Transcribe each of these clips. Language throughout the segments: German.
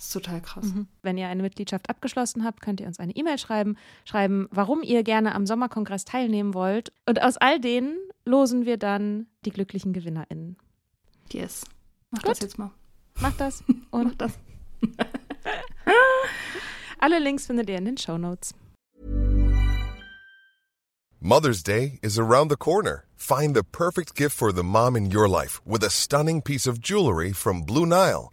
Das ist total krass. Wenn ihr eine Mitgliedschaft abgeschlossen habt, könnt ihr uns eine E-Mail schreiben, schreiben, warum ihr gerne am Sommerkongress teilnehmen wollt. Und aus all denen losen wir dann die glücklichen GewinnerInnen. Yes. Mach Gut. das jetzt mal. Macht das Mach und das. alle Links findet ihr in den Show Notes. Mother's Day is around the corner. Find the perfect gift for the mom in your life with a stunning piece of jewelry from Blue Nile.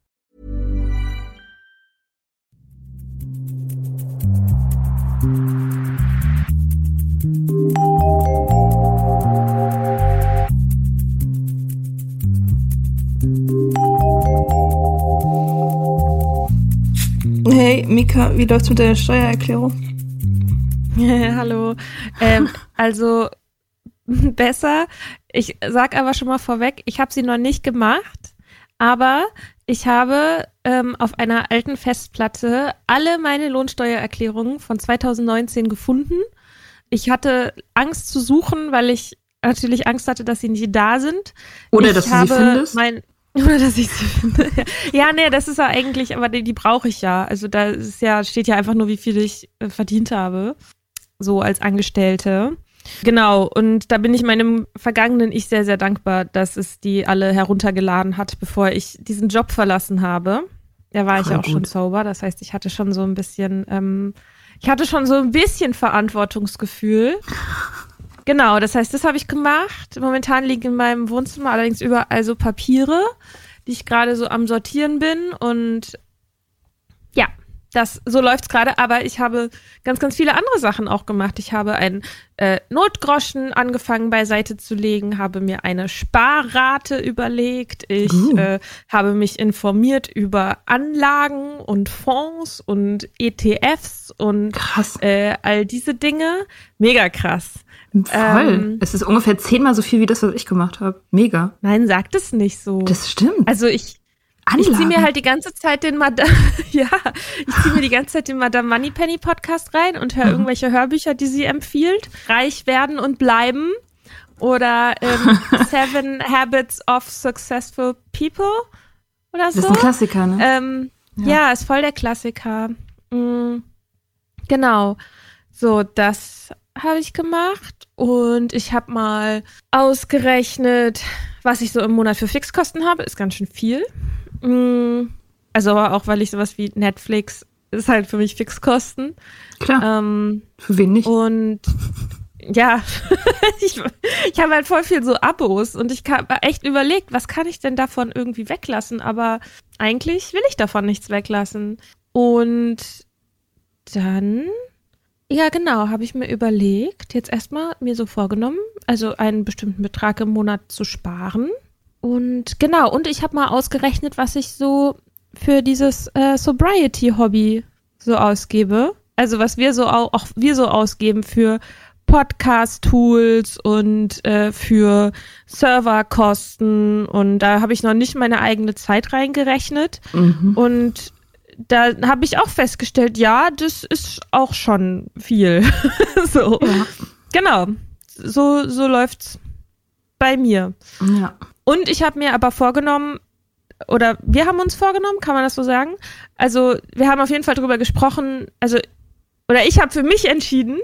Hey, Mika, wie läuft's mit deiner Steuererklärung? Hallo. Ähm, also besser. Ich sag aber schon mal vorweg, ich habe sie noch nicht gemacht, aber ich habe ähm, auf einer alten Festplatte alle meine Lohnsteuererklärungen von 2019 gefunden. Ich hatte Angst zu suchen, weil ich natürlich Angst hatte, dass sie nicht da sind. Oder ich dass du sie findest? Mein, oder dass ich sie finde. Ja, nee, das ist ja eigentlich, aber die, die brauche ich ja. Also da ist ja, steht ja einfach nur, wie viel ich äh, verdient habe. So als Angestellte. Genau, und da bin ich meinem vergangenen Ich sehr, sehr dankbar, dass es die alle heruntergeladen hat, bevor ich diesen Job verlassen habe. Da war ich Voll auch schon gut. sober. Das heißt, ich hatte schon so ein bisschen, ähm, ich hatte schon so ein bisschen Verantwortungsgefühl. Genau, das heißt, das habe ich gemacht. Momentan liegen in meinem Wohnzimmer allerdings überall so Papiere, die ich gerade so am Sortieren bin. Und ja, das so läuft's gerade. Aber ich habe ganz, ganz viele andere Sachen auch gemacht. Ich habe einen äh, Notgroschen angefangen beiseite zu legen, habe mir eine Sparrate überlegt. Ich Uh. äh, habe mich informiert über Anlagen und Fonds und ETFs und äh, all diese Dinge. Mega krass. Voll. ähm, es ist ungefähr zehnmal so viel wie das, was ich gemacht habe. Mega. Nein, sagt es nicht so. Das stimmt. also ich, ich ziehe mir halt die ganze Zeit den Madame, ja, ich ziehe mir die ganze Zeit den Madame Moneypenny Podcast rein und höre irgendwelche Hörbücher, die sie empfiehlt. Reich werden und bleiben oder ähm, Seven Habits of Successful People oder das so. ist ein Klassiker, ne? Ähm, ja. ist voll der Klassiker. Mm, genau. So, das habe ich gemacht und ich habe mal ausgerechnet, was ich so im Monat für Fixkosten habe. Ist ganz schön viel. Mm, also aber auch, weil ich sowas wie Netflix ist halt für mich Fixkosten. Klar. Ähm, Für wen nicht? und ja, ich, ich habe halt voll viel so Abos und ich habe echt überlegt, was kann ich denn davon irgendwie weglassen, aber eigentlich will ich davon nichts weglassen. Und dann, ja genau, habe ich mir überlegt, jetzt erstmal mir so vorgenommen, also einen bestimmten Betrag im Monat zu sparen. Und genau, und ich habe mal ausgerechnet, was ich so für dieses äh, Sobriety-Hobby so ausgebe. Also was wir so au auch wir so ausgeben für Podcast-Tools und äh, für Serverkosten und da habe ich noch nicht meine eigene Zeit reingerechnet. Mhm. Und da habe ich auch festgestellt, ja, das ist auch schon viel. so. Ja. Genau. So, so läuft's bei mir. Ja. Und ich habe mir aber vorgenommen, oder wir haben uns vorgenommen, kann man das so sagen? Also, wir haben auf jeden Fall drüber gesprochen, also, oder ich habe für mich entschieden,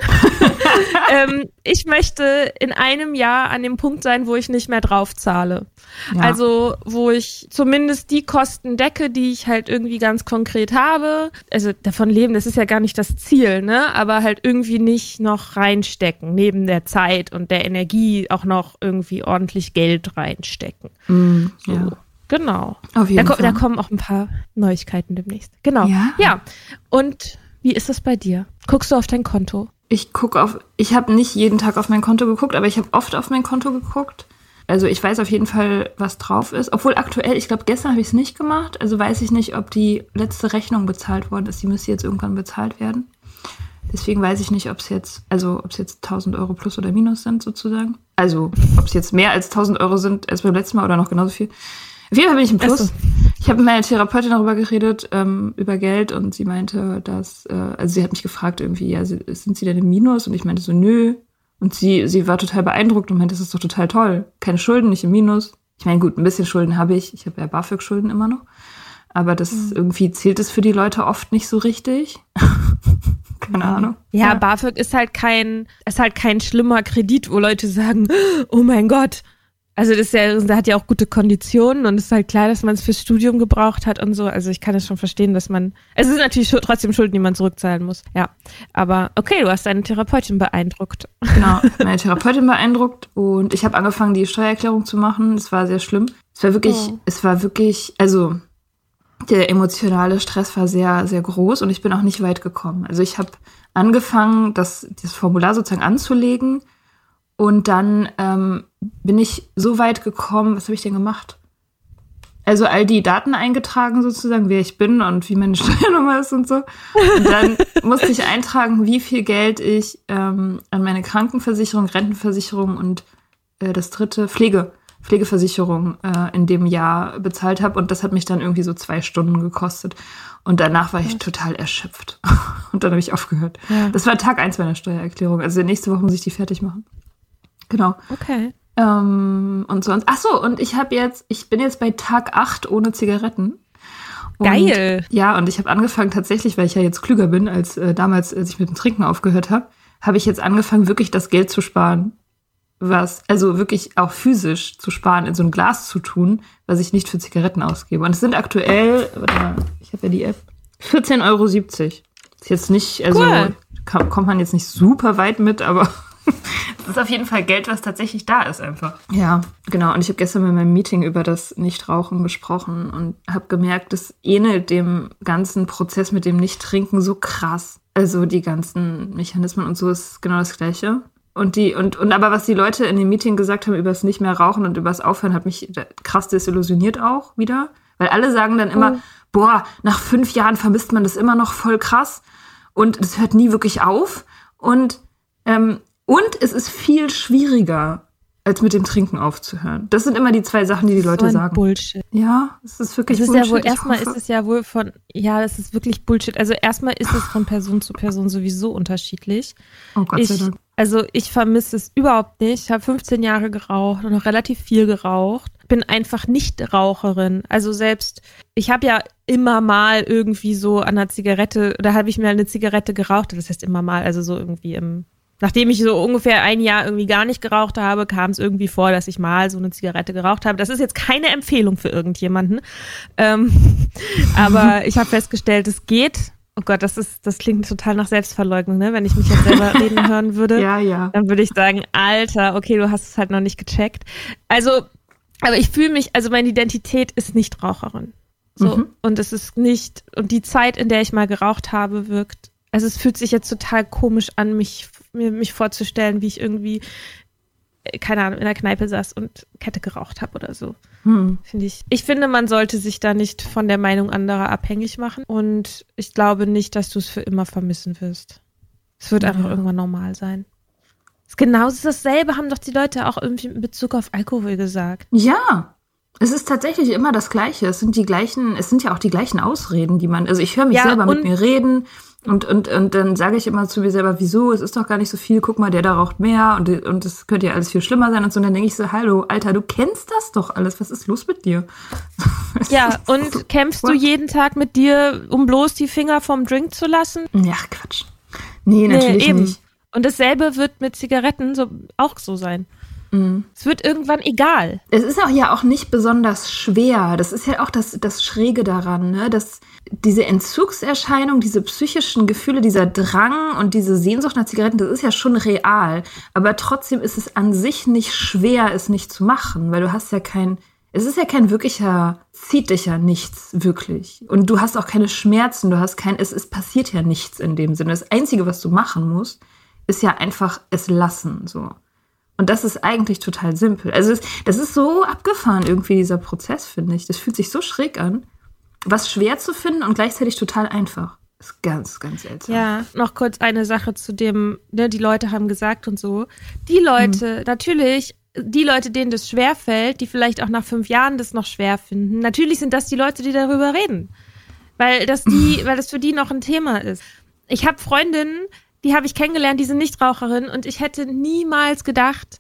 ähm, ich möchte in einem Jahr an dem Punkt sein, wo ich nicht mehr drauf zahle. Ja. Also, wo ich zumindest die Kosten decke, die ich halt irgendwie ganz konkret habe. Also, davon leben, das ist ja gar nicht das Ziel, ne? Aber halt irgendwie nicht noch reinstecken, neben der Zeit und der Energie auch noch irgendwie ordentlich Geld reinstecken. Mhm. So. ja. Genau. Auf Da, jeden ko Fall. da kommen auch ein paar Neuigkeiten demnächst. Genau. Ja? Ja. Und wie ist das bei dir? Guckst du auf dein Konto? Ich gucke auf, ich habe nicht jeden Tag auf mein Konto geguckt, aber ich habe oft auf mein Konto geguckt. Also ich weiß auf jeden Fall, was drauf ist. Obwohl aktuell, ich glaube, gestern habe ich es nicht gemacht. Also weiß ich nicht, ob die letzte Rechnung bezahlt worden ist. Die müsste jetzt irgendwann bezahlt werden. Deswegen weiß ich nicht, ob es jetzt, also ob es jetzt 1000 Euro plus oder minus sind sozusagen. Also ob es jetzt mehr als 1000 Euro sind als beim letzten Mal oder noch genauso viel. Auf jeden Fall bin ich im Plus. So. Ich habe mit meiner Therapeutin darüber geredet, ähm, über Geld und sie meinte, dass, äh, also sie hat mich gefragt irgendwie, ja, sind Sie denn im Minus? Und ich meinte so, nö. Und sie, sie war total beeindruckt und meinte, das ist doch total toll. Keine Schulden, nicht im Minus. Ich meine, gut, ein bisschen Schulden habe ich. Ich habe ja BAföG-Schulden immer noch. Aber das Mhm. irgendwie zählt es für die Leute oft nicht so richtig. Keine Ahnung. Ja, BAföG ist halt kein, ist halt kein schlimmer Kredit, wo Leute sagen, oh mein Gott. Also das ist ja, da hat ja auch gute Konditionen und es ist halt klar, dass man es fürs Studium gebraucht hat und so. Also ich kann es schon verstehen, dass man, es ist natürlich trotzdem Schulden, die man zurückzahlen muss. Ja, aber okay, du hast deine Therapeutin beeindruckt. Genau, meine Therapeutin beeindruckt und ich habe angefangen, die Steuererklärung zu machen. Es war sehr schlimm. Es war wirklich, Oh. es war wirklich, also der emotionale Stress war sehr, sehr groß und ich bin auch nicht weit gekommen. Also ich habe angefangen, das, das Formular sozusagen anzulegen und dann ähm, bin ich so weit gekommen, was habe ich denn gemacht? Also all die Daten eingetragen sozusagen, wer ich bin und wie meine Steuernummer ist und so. Und dann musste ich eintragen, wie viel Geld ich ähm, an meine Krankenversicherung, Rentenversicherung und äh, das dritte Pflege, Pflegeversicherung äh, in dem Jahr bezahlt habe. Und das hat mich dann irgendwie so zwei Stunden gekostet. Und danach war ich total erschöpft. und dann habe ich aufgehört. Ja. Das war Tag eins meiner Steuererklärung. Also nächste Woche muss ich die fertig machen. Genau. Okay. Ähm, und sonst. Ach so, und ich habe jetzt, ich bin jetzt bei Tag 8 ohne Zigaretten. Und, Geil. Ja, und ich habe angefangen tatsächlich, weil ich ja jetzt klüger bin als äh, damals, als ich mit dem Trinken aufgehört habe, habe ich jetzt angefangen, wirklich das Geld zu sparen. Was, also wirklich auch physisch zu sparen, in so ein Glas zu tun, was ich nicht für Zigaretten ausgebe. Und es sind aktuell, warte mal, ich habe ja die App, 14,70 Euro. Ist jetzt nicht, also Cool. kam, kommt man jetzt nicht super weit mit, aber das ist auf jeden Fall Geld, was tatsächlich da ist einfach. Ja, genau. Und ich habe gestern bei meinem Meeting über das Nichtrauchen gesprochen und habe gemerkt, das ähnelt dem ganzen Prozess mit dem Nichttrinken so krass. Also die ganzen Mechanismen und so ist genau das Gleiche. Und die, und, und aber was die Leute in dem Meeting gesagt haben über das nicht mehr rauchen und über das Aufhören, hat mich krass desillusioniert auch wieder. Weil alle sagen dann immer, boah, nach fünf Jahren vermisst man das immer noch voll krass und es hört nie wirklich auf. Und, ähm, und es ist viel schwieriger, als mit dem Trinken aufzuhören. Das sind immer die zwei Sachen, die die Leute so sagen. Bullshit. Ja, es ist wirklich Es ist Bullshit. ja wohl, erstmal ist es ja wohl von, ja, das ist wirklich Bullshit. Also erstmal ist es von Person zu Person sowieso unterschiedlich. Oh Gott sei ich, Dank. also ich vermisse es überhaupt nicht. Ich habe 15 Jahre geraucht und noch relativ viel geraucht. Bin einfach nicht Raucherin. Also selbst, ich habe ja immer mal irgendwie so an einer Zigarette, oder habe ich mir eine Zigarette geraucht. Das heißt immer mal, also so irgendwie im, nachdem ich so ungefähr ein Jahr irgendwie gar nicht geraucht habe, kam es irgendwie vor, dass ich mal so eine Zigarette geraucht habe. Das ist jetzt keine Empfehlung für irgendjemanden. Ähm, aber ich habe festgestellt, es geht. Oh Gott, das ist, das klingt total nach Selbstverleugnung, ne? Wenn ich mich jetzt selber reden hören würde Ja, ja. dann würde ich sagen, Alter, okay, du hast es halt noch nicht gecheckt. Also, aber ich fühle mich, also meine Identität ist nicht Raucherin. So, Mhm. und es ist nicht, und die Zeit, in der ich mal geraucht habe, wirkt, also es fühlt sich jetzt total komisch an, mich, mir, mich vorzustellen, wie ich irgendwie, äh, keine Ahnung, in der Kneipe saß und Kette geraucht habe oder so. Hm. Finde ich. Ich finde, man sollte sich da nicht von der Meinung anderer abhängig machen. Und ich glaube nicht, dass du es für immer vermissen wirst. Es wird Ja. einfach irgendwann normal sein. Genauso dasselbe haben doch die Leute auch irgendwie in Bezug auf Alkohol gesagt. Ja, es ist tatsächlich immer das Gleiche. Es sind die gleichen, es sind ja auch die gleichen Ausreden, die man, also ich höre mich Ja, selber mit mir reden und, und, und dann sage ich immer zu mir selber, wieso, es ist doch gar nicht so viel, guck mal, der da raucht mehr und, und es könnte ja alles viel schlimmer sein und so. Und dann denke ich so, hallo, Alter, du kennst das doch alles, was ist los mit dir? Ja, und kämpfst du What? jeden Tag mit dir, um bloß die Finger vom Drink zu lassen? Ja, Quatsch. Nee, natürlich nee, eben. nicht. Und dasselbe wird mit Zigaretten so, auch so sein. Es wird irgendwann egal. Es ist auch ja auch nicht besonders schwer. Das ist ja auch das, das Schräge daran, ne? dass diese Entzugserscheinung, diese psychischen Gefühle, dieser Drang und diese Sehnsucht nach Zigaretten, das ist ja schon real. Aber trotzdem ist es an sich nicht schwer, es nicht zu machen, weil du hast ja kein, es ist ja kein wirklicher, zieht dich ja nichts wirklich. Und du hast auch keine Schmerzen, du hast kein, es, es passiert ja nichts in dem Sinne. Das Einzige, was du machen musst, ist ja einfach es lassen, so. Und das ist eigentlich total simpel. Also es, das ist so abgefahren irgendwie, dieser Prozess, finde ich. Das fühlt sich so schräg an. Was schwer zu finden und gleichzeitig total einfach. Ist ganz, ganz seltsam. Ja, noch kurz eine Sache zu dem, ne, die Leute haben gesagt und so. Die Leute, natürlich, die Leute, denen das schwer fällt, die vielleicht auch nach fünf Jahren das noch schwer finden, natürlich sind das die Leute, die darüber reden. Weil das die, weil das für die noch ein Thema ist. Ich habe Freundinnen, die habe ich kennengelernt, die sind Nichtraucherin und ich hätte niemals gedacht,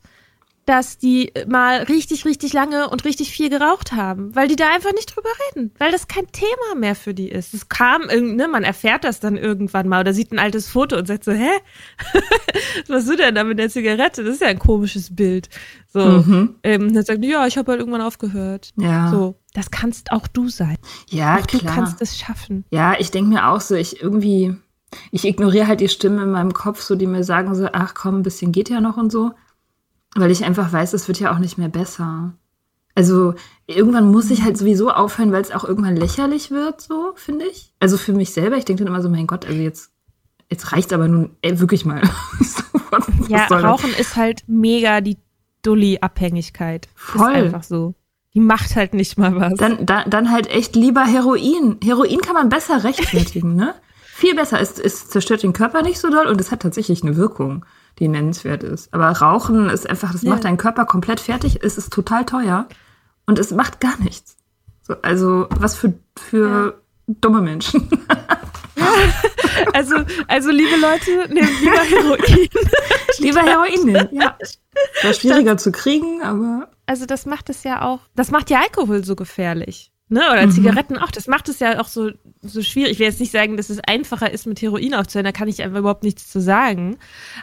dass die mal richtig, richtig lange und richtig viel geraucht haben, weil die da einfach nicht drüber reden, weil das kein Thema mehr für die ist. Es kam, ne, man erfährt das dann irgendwann mal oder sieht ein altes Foto und sagt so, hä? Was du denn da mit der Zigarette? Das ist ja ein komisches Bild. So, Mhm. ähm, dann sagt ja, ich habe halt irgendwann aufgehört. Ja, So, das kannst auch du sein. ja auch du klar. kannst es schaffen. Ja, ich denke mir auch so, ich irgendwie, ich ignoriere halt die Stimmen in meinem Kopf, so die mir sagen so, ach komm, ein bisschen geht ja noch und so. Weil ich einfach weiß, es wird ja auch nicht mehr besser. Also irgendwann muss ich halt sowieso aufhören, weil es auch irgendwann lächerlich wird, so, finde ich. Also für mich selber, ich denke dann immer so, mein Gott, also jetzt, jetzt reicht's aber nun ey, wirklich mal. so, was, was Ja, das? Rauchen ist halt mega die Dulli-Abhängigkeit. Voll. Ist einfach so. Die macht halt nicht mal was. Dann, dann, dann halt echt lieber Heroin. Heroin kann man besser rechtfertigen, ne? Viel besser. Es, es zerstört den Körper nicht so doll und es hat tatsächlich eine Wirkung, die nennenswert ist. Aber Rauchen ist einfach, das Ja. macht deinen Körper komplett fertig. Es ist total teuer und es macht gar nichts. So, also, was für, für dumme Menschen. Also, also liebe Leute, nehmt lieber Heroin. lieber Heroin nehmen, ja. Wäre schwieriger zu kriegen, aber Also das macht es ja auch, das macht ja Alkohol so gefährlich. Ne? Oder Mhm. Zigaretten auch. Das macht es ja auch so, so schwierig. Ich will jetzt nicht sagen, dass es einfacher ist, mit Heroin aufzuhören. Da kann ich einfach überhaupt nichts zu sagen.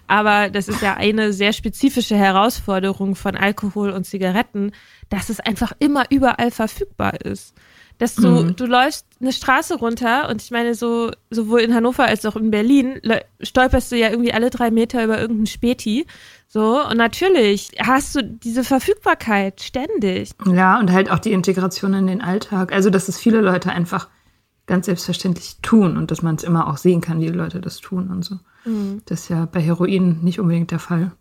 Aber das ist ja eine sehr spezifische Herausforderung von Alkohol und Zigaretten, dass es einfach immer überall verfügbar ist. Dass du, Mhm. du läufst eine Straße runter und ich meine, so, sowohl in Hannover als auch in Berlin stolperst du ja irgendwie alle drei Meter über irgendeinen Späti. So, und natürlich hast du diese Verfügbarkeit ständig. Ja, und halt auch die Integration in den Alltag. Also, dass es viele Leute einfach ganz selbstverständlich tun und dass man es immer auch sehen kann, wie die Leute das tun und so. Das ist ja bei Heroin nicht unbedingt der Fall.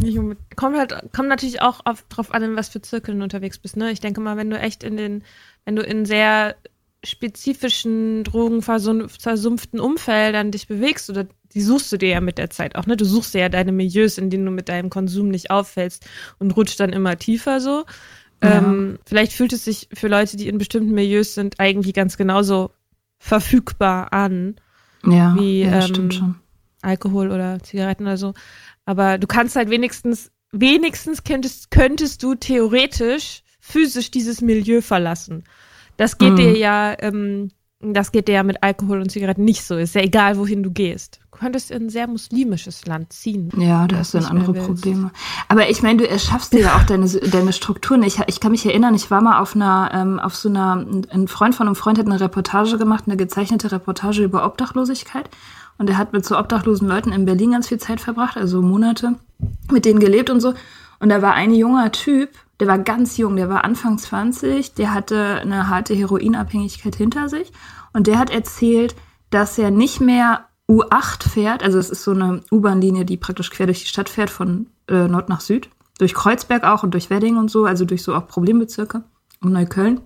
Nicht unbedingt. Kommt halt, kommt natürlich auch auf, drauf an, in was für Zirkeln du unterwegs bist. Ne? Ich denke mal, wenn du echt in den, wenn du in sehr spezifischen, drogenversumpften Umfeldern dich bewegst, oder die suchst du dir ja mit der Zeit auch, ne? Du suchst dir ja deine Milieus, in denen du mit deinem Konsum nicht auffällst und rutscht dann immer tiefer so. Ja. Ähm, vielleicht fühlt es sich für Leute, die in bestimmten Milieus sind, eigentlich ganz genauso verfügbar an. Ja, Wie, ja das ähm, stimmt schon. Alkohol oder Zigaretten oder so. Aber du kannst halt wenigstens, wenigstens könntest, könntest du theoretisch physisch dieses Milieu verlassen. Das geht Mhm. dir ja, ähm, das geht dir ja mit Alkohol und Zigaretten nicht so. Ist ja egal, wohin du gehst. Du könntest in ein sehr muslimisches Land ziehen. Ja, da das hast du dann andere. Probleme. Aber ich meine, du erschaffst dir ja auch deine, deine Strukturen. Ich, ich kann mich erinnern, ich war mal auf einer, ähm, auf so einer, ein Freund von einem Freund hat eine Reportage gemacht, eine gezeichnete Reportage über Obdachlosigkeit. Und er hat mit so obdachlosen Leuten in Berlin ganz viel Zeit verbracht, also Monate, mit denen gelebt und so. Und da war ein junger Typ, der war ganz jung, der war Anfang 20, der hatte eine harte Heroinabhängigkeit hinter sich. Und der hat erzählt, dass er nicht mehr U8 fährt, also es ist so eine U-Bahn-Linie, die praktisch quer durch die Stadt fährt, von äh, Nord nach Süd, durch Kreuzberg auch und durch Wedding und so, also durch so auch Problembezirke und Neukölln.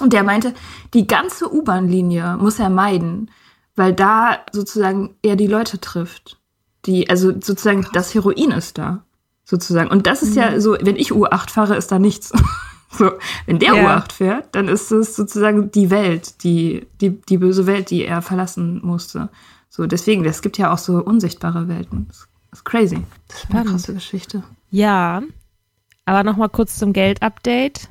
Und der meinte, die ganze U-Bahn-Linie muss er meiden, weil da sozusagen er die Leute trifft. die, also sozusagen das Heroin ist da. Sozusagen. Und das ist mhm. ja so, wenn ich U8 fahre, ist da nichts. so, wenn der ja. U8 fährt, dann ist es sozusagen die Welt, die, die, die böse Welt, die er verlassen musste. So, deswegen, es gibt ja auch so unsichtbare Welten. Das ist crazy. Das ist eine krasse Geschichte. Ja. Aber nochmal kurz zum Geld-Update.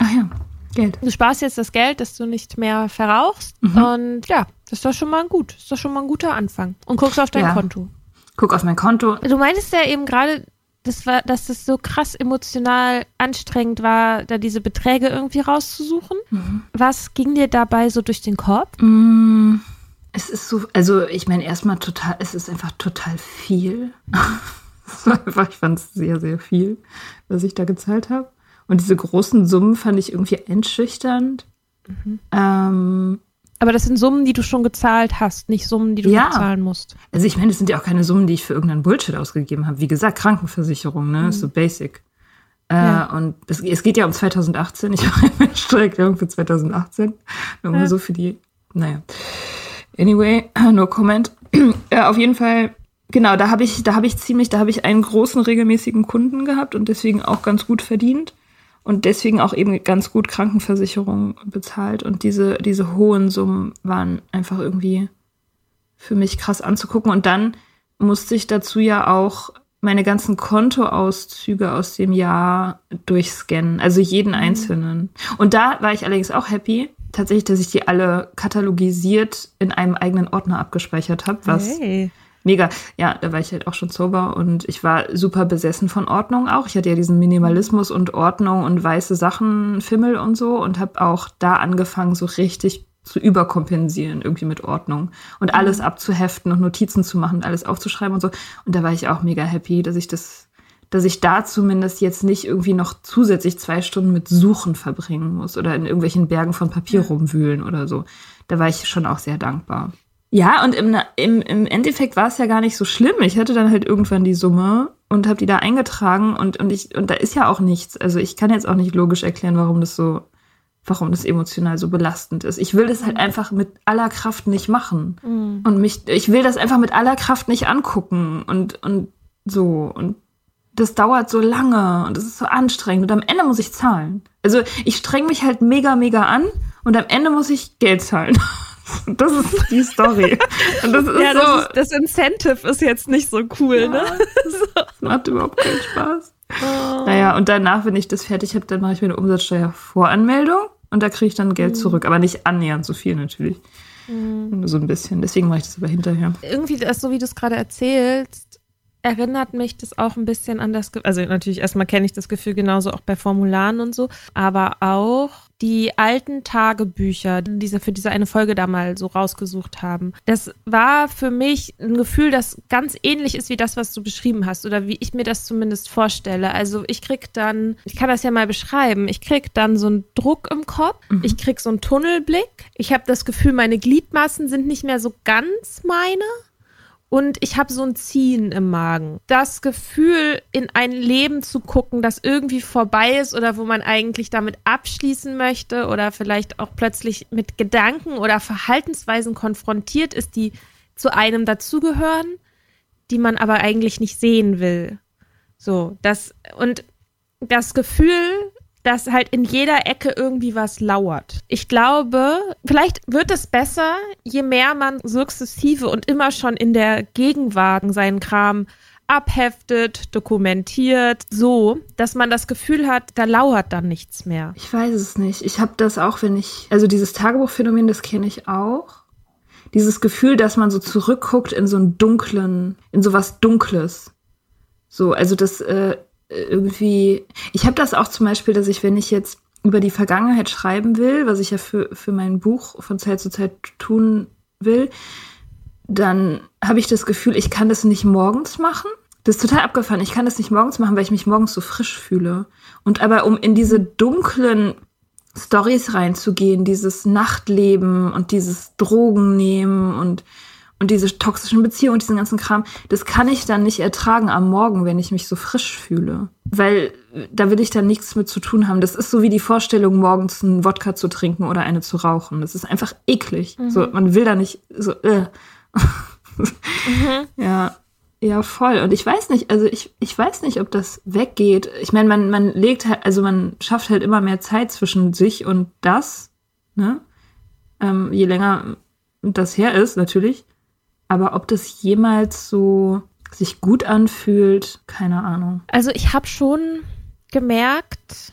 Ach ja. Geld. Du sparst jetzt das Geld, dass du nicht mehr verrauchst. Mhm. Und ja, das ist doch schon mal gut. Das ist doch schon mal ein guter Anfang. Und guckst auf dein ja. Konto. Guck auf mein Konto. Du meintest ja eben gerade, das war, dass es so krass emotional anstrengend war, da diese Beträge irgendwie rauszusuchen. Mhm. Was ging dir dabei so durch den Kopf? Mm, es ist so, also ich meine, erstmal total, es ist einfach total viel. einfach, ich fand es sehr, sehr viel, was ich da gezahlt habe. Und diese großen Summen fand ich irgendwie einschüchternd. Mhm. Ähm, aber das sind Summen, die du schon gezahlt hast, nicht Summen, die du ja. bezahlen musst. Also ich meine, das sind ja auch keine Summen, die ich für irgendeinen Bullshit ausgegeben habe. Wie gesagt, Krankenversicherung, ne, mhm. ist so basic. Äh, ja. Und es, es, geht ja um 2018. Ich mache eine Steuererklärung für 2018. Nur ja. so für die, naja. Anyway, no comment. ja, auf jeden Fall genau, da habe ich, da habe ich ziemlich, da habe ich einen großen regelmäßigen Kunden gehabt und deswegen auch ganz gut verdient und deswegen auch eben ganz gut Krankenversicherung bezahlt. Und diese, diese hohen Summen waren einfach irgendwie für mich krass anzugucken. Und dann musste ich dazu ja auch meine ganzen Kontoauszüge aus dem Jahr durchscannen, also jeden mhm. einzelnen. Und da war ich allerdings auch happy, tatsächlich, dass ich die alle katalogisiert in einem eigenen Ordner abgespeichert habe, was hey mega. Ja, da war ich halt auch schon sober und ich war super besessen von Ordnung auch. Ich hatte ja diesen Minimalismus und Ordnung und weiße Sachen, Fimmel und so und habe auch da angefangen, so richtig zu überkompensieren, irgendwie mit Ordnung und alles mhm. abzuheften und Notizen zu machen und alles aufzuschreiben und so. Und da war ich auch mega happy, dass ich das, dass ich da zumindest jetzt nicht irgendwie noch zusätzlich zwei Stunden mit Suchen verbringen muss oder in irgendwelchen Bergen von Papier rumwühlen oder so. Da war ich schon auch sehr dankbar. Ja, und im, im, im Endeffekt war es ja gar nicht so schlimm. Ich hatte dann halt irgendwann die Summe und habe die da eingetragen und, und ich, und da ist ja auch nichts. Also ich kann jetzt auch nicht logisch erklären, warum das so, warum das emotional so belastend ist. Ich will das halt einfach mit aller Kraft nicht machen. Mhm. Und mich, ich will das einfach mit aller Kraft nicht angucken und, und so. Und das dauert so lange und es ist so anstrengend und am Ende muss ich zahlen. Also ich streng mich halt mega, mega an und am Ende muss ich Geld zahlen. Das ist die Story. Und das ist ja, das, so, ist, das Incentive ist jetzt nicht so cool, ja, ne? Das macht überhaupt keinen Spaß. Oh. Naja, und danach, wenn ich das fertig habe, dann mache ich mir eine Umsatzsteuervoranmeldung und da kriege ich dann Geld mhm. zurück. Aber nicht annähernd so viel natürlich. Mhm. Nur so ein bisschen. Deswegen mache ich das aber hinterher. Irgendwie, das, so wie du es gerade erzählst, erinnert mich das auch ein bisschen an das, also natürlich erstmal kenne ich das Gefühl genauso auch bei Formularen und so, aber auch die alten Tagebücher, die diese für diese eine Folge da mal so rausgesucht haben. Das war für mich ein Gefühl, das ganz ähnlich ist wie das, was du beschrieben hast oder wie ich mir das zumindest vorstelle. Also ich krieg dann, ich kann das ja mal beschreiben, ich krieg dann so einen Druck im Kopf, mhm. ich krieg so einen Tunnelblick, ich habe das Gefühl, meine Gliedmaßen sind nicht mehr so ganz meine und ich habe so ein Ziehen im Magen. Das Gefühl, in ein Leben zu gucken, das irgendwie vorbei ist oder wo man eigentlich damit abschließen möchte oder vielleicht auch plötzlich mit Gedanken oder Verhaltensweisen konfrontiert ist, die zu einem dazugehören, die man aber eigentlich nicht sehen will. So, das und das Gefühl, dass halt in jeder Ecke irgendwie was lauert. Ich glaube, vielleicht wird es besser, je mehr man sukzessive und immer schon in der Gegenwart seinen Kram abheftet, dokumentiert, so, dass man das Gefühl hat, da lauert dann nichts mehr. Ich weiß es nicht. Ich habe das auch, wenn ich, also dieses Tagebuchphänomen, das kenne ich auch. Dieses Gefühl, dass man so zurückguckt in so einen dunklen, in so was Dunkles. So, also das äh, irgendwie, ich habe das auch zum Beispiel, dass ich, wenn ich jetzt über die Vergangenheit schreiben will, was ich ja für, für mein Buch von Zeit zu Zeit tun will, dann habe ich das Gefühl, ich kann das nicht morgens machen. Das ist total abgefahren. Ich kann das nicht morgens machen, weil ich mich morgens so frisch fühle. Und aber um in diese dunklen Stories reinzugehen, dieses Nachtleben und dieses Drogen nehmen und und diese toxischen Beziehungen und diesen ganzen Kram, das kann ich dann nicht ertragen am Morgen, wenn ich mich so frisch fühle. Weil da will ich dann nichts mit zu tun haben. Das ist so wie die Vorstellung, morgens einen Wodka zu trinken oder eine zu rauchen. Das ist einfach eklig. Mhm. So, man will da nicht so, äh. mhm. Ja. Ja, voll. Und ich weiß nicht, also ich, ich weiß nicht, ob das weggeht. Ich meine, man, man legt halt, also man schafft halt immer mehr Zeit zwischen sich und das, ne? Ähm, je länger das her ist, natürlich. Aber ob das jemals so sich gut anfühlt, keine Ahnung. Also ich habe schon gemerkt,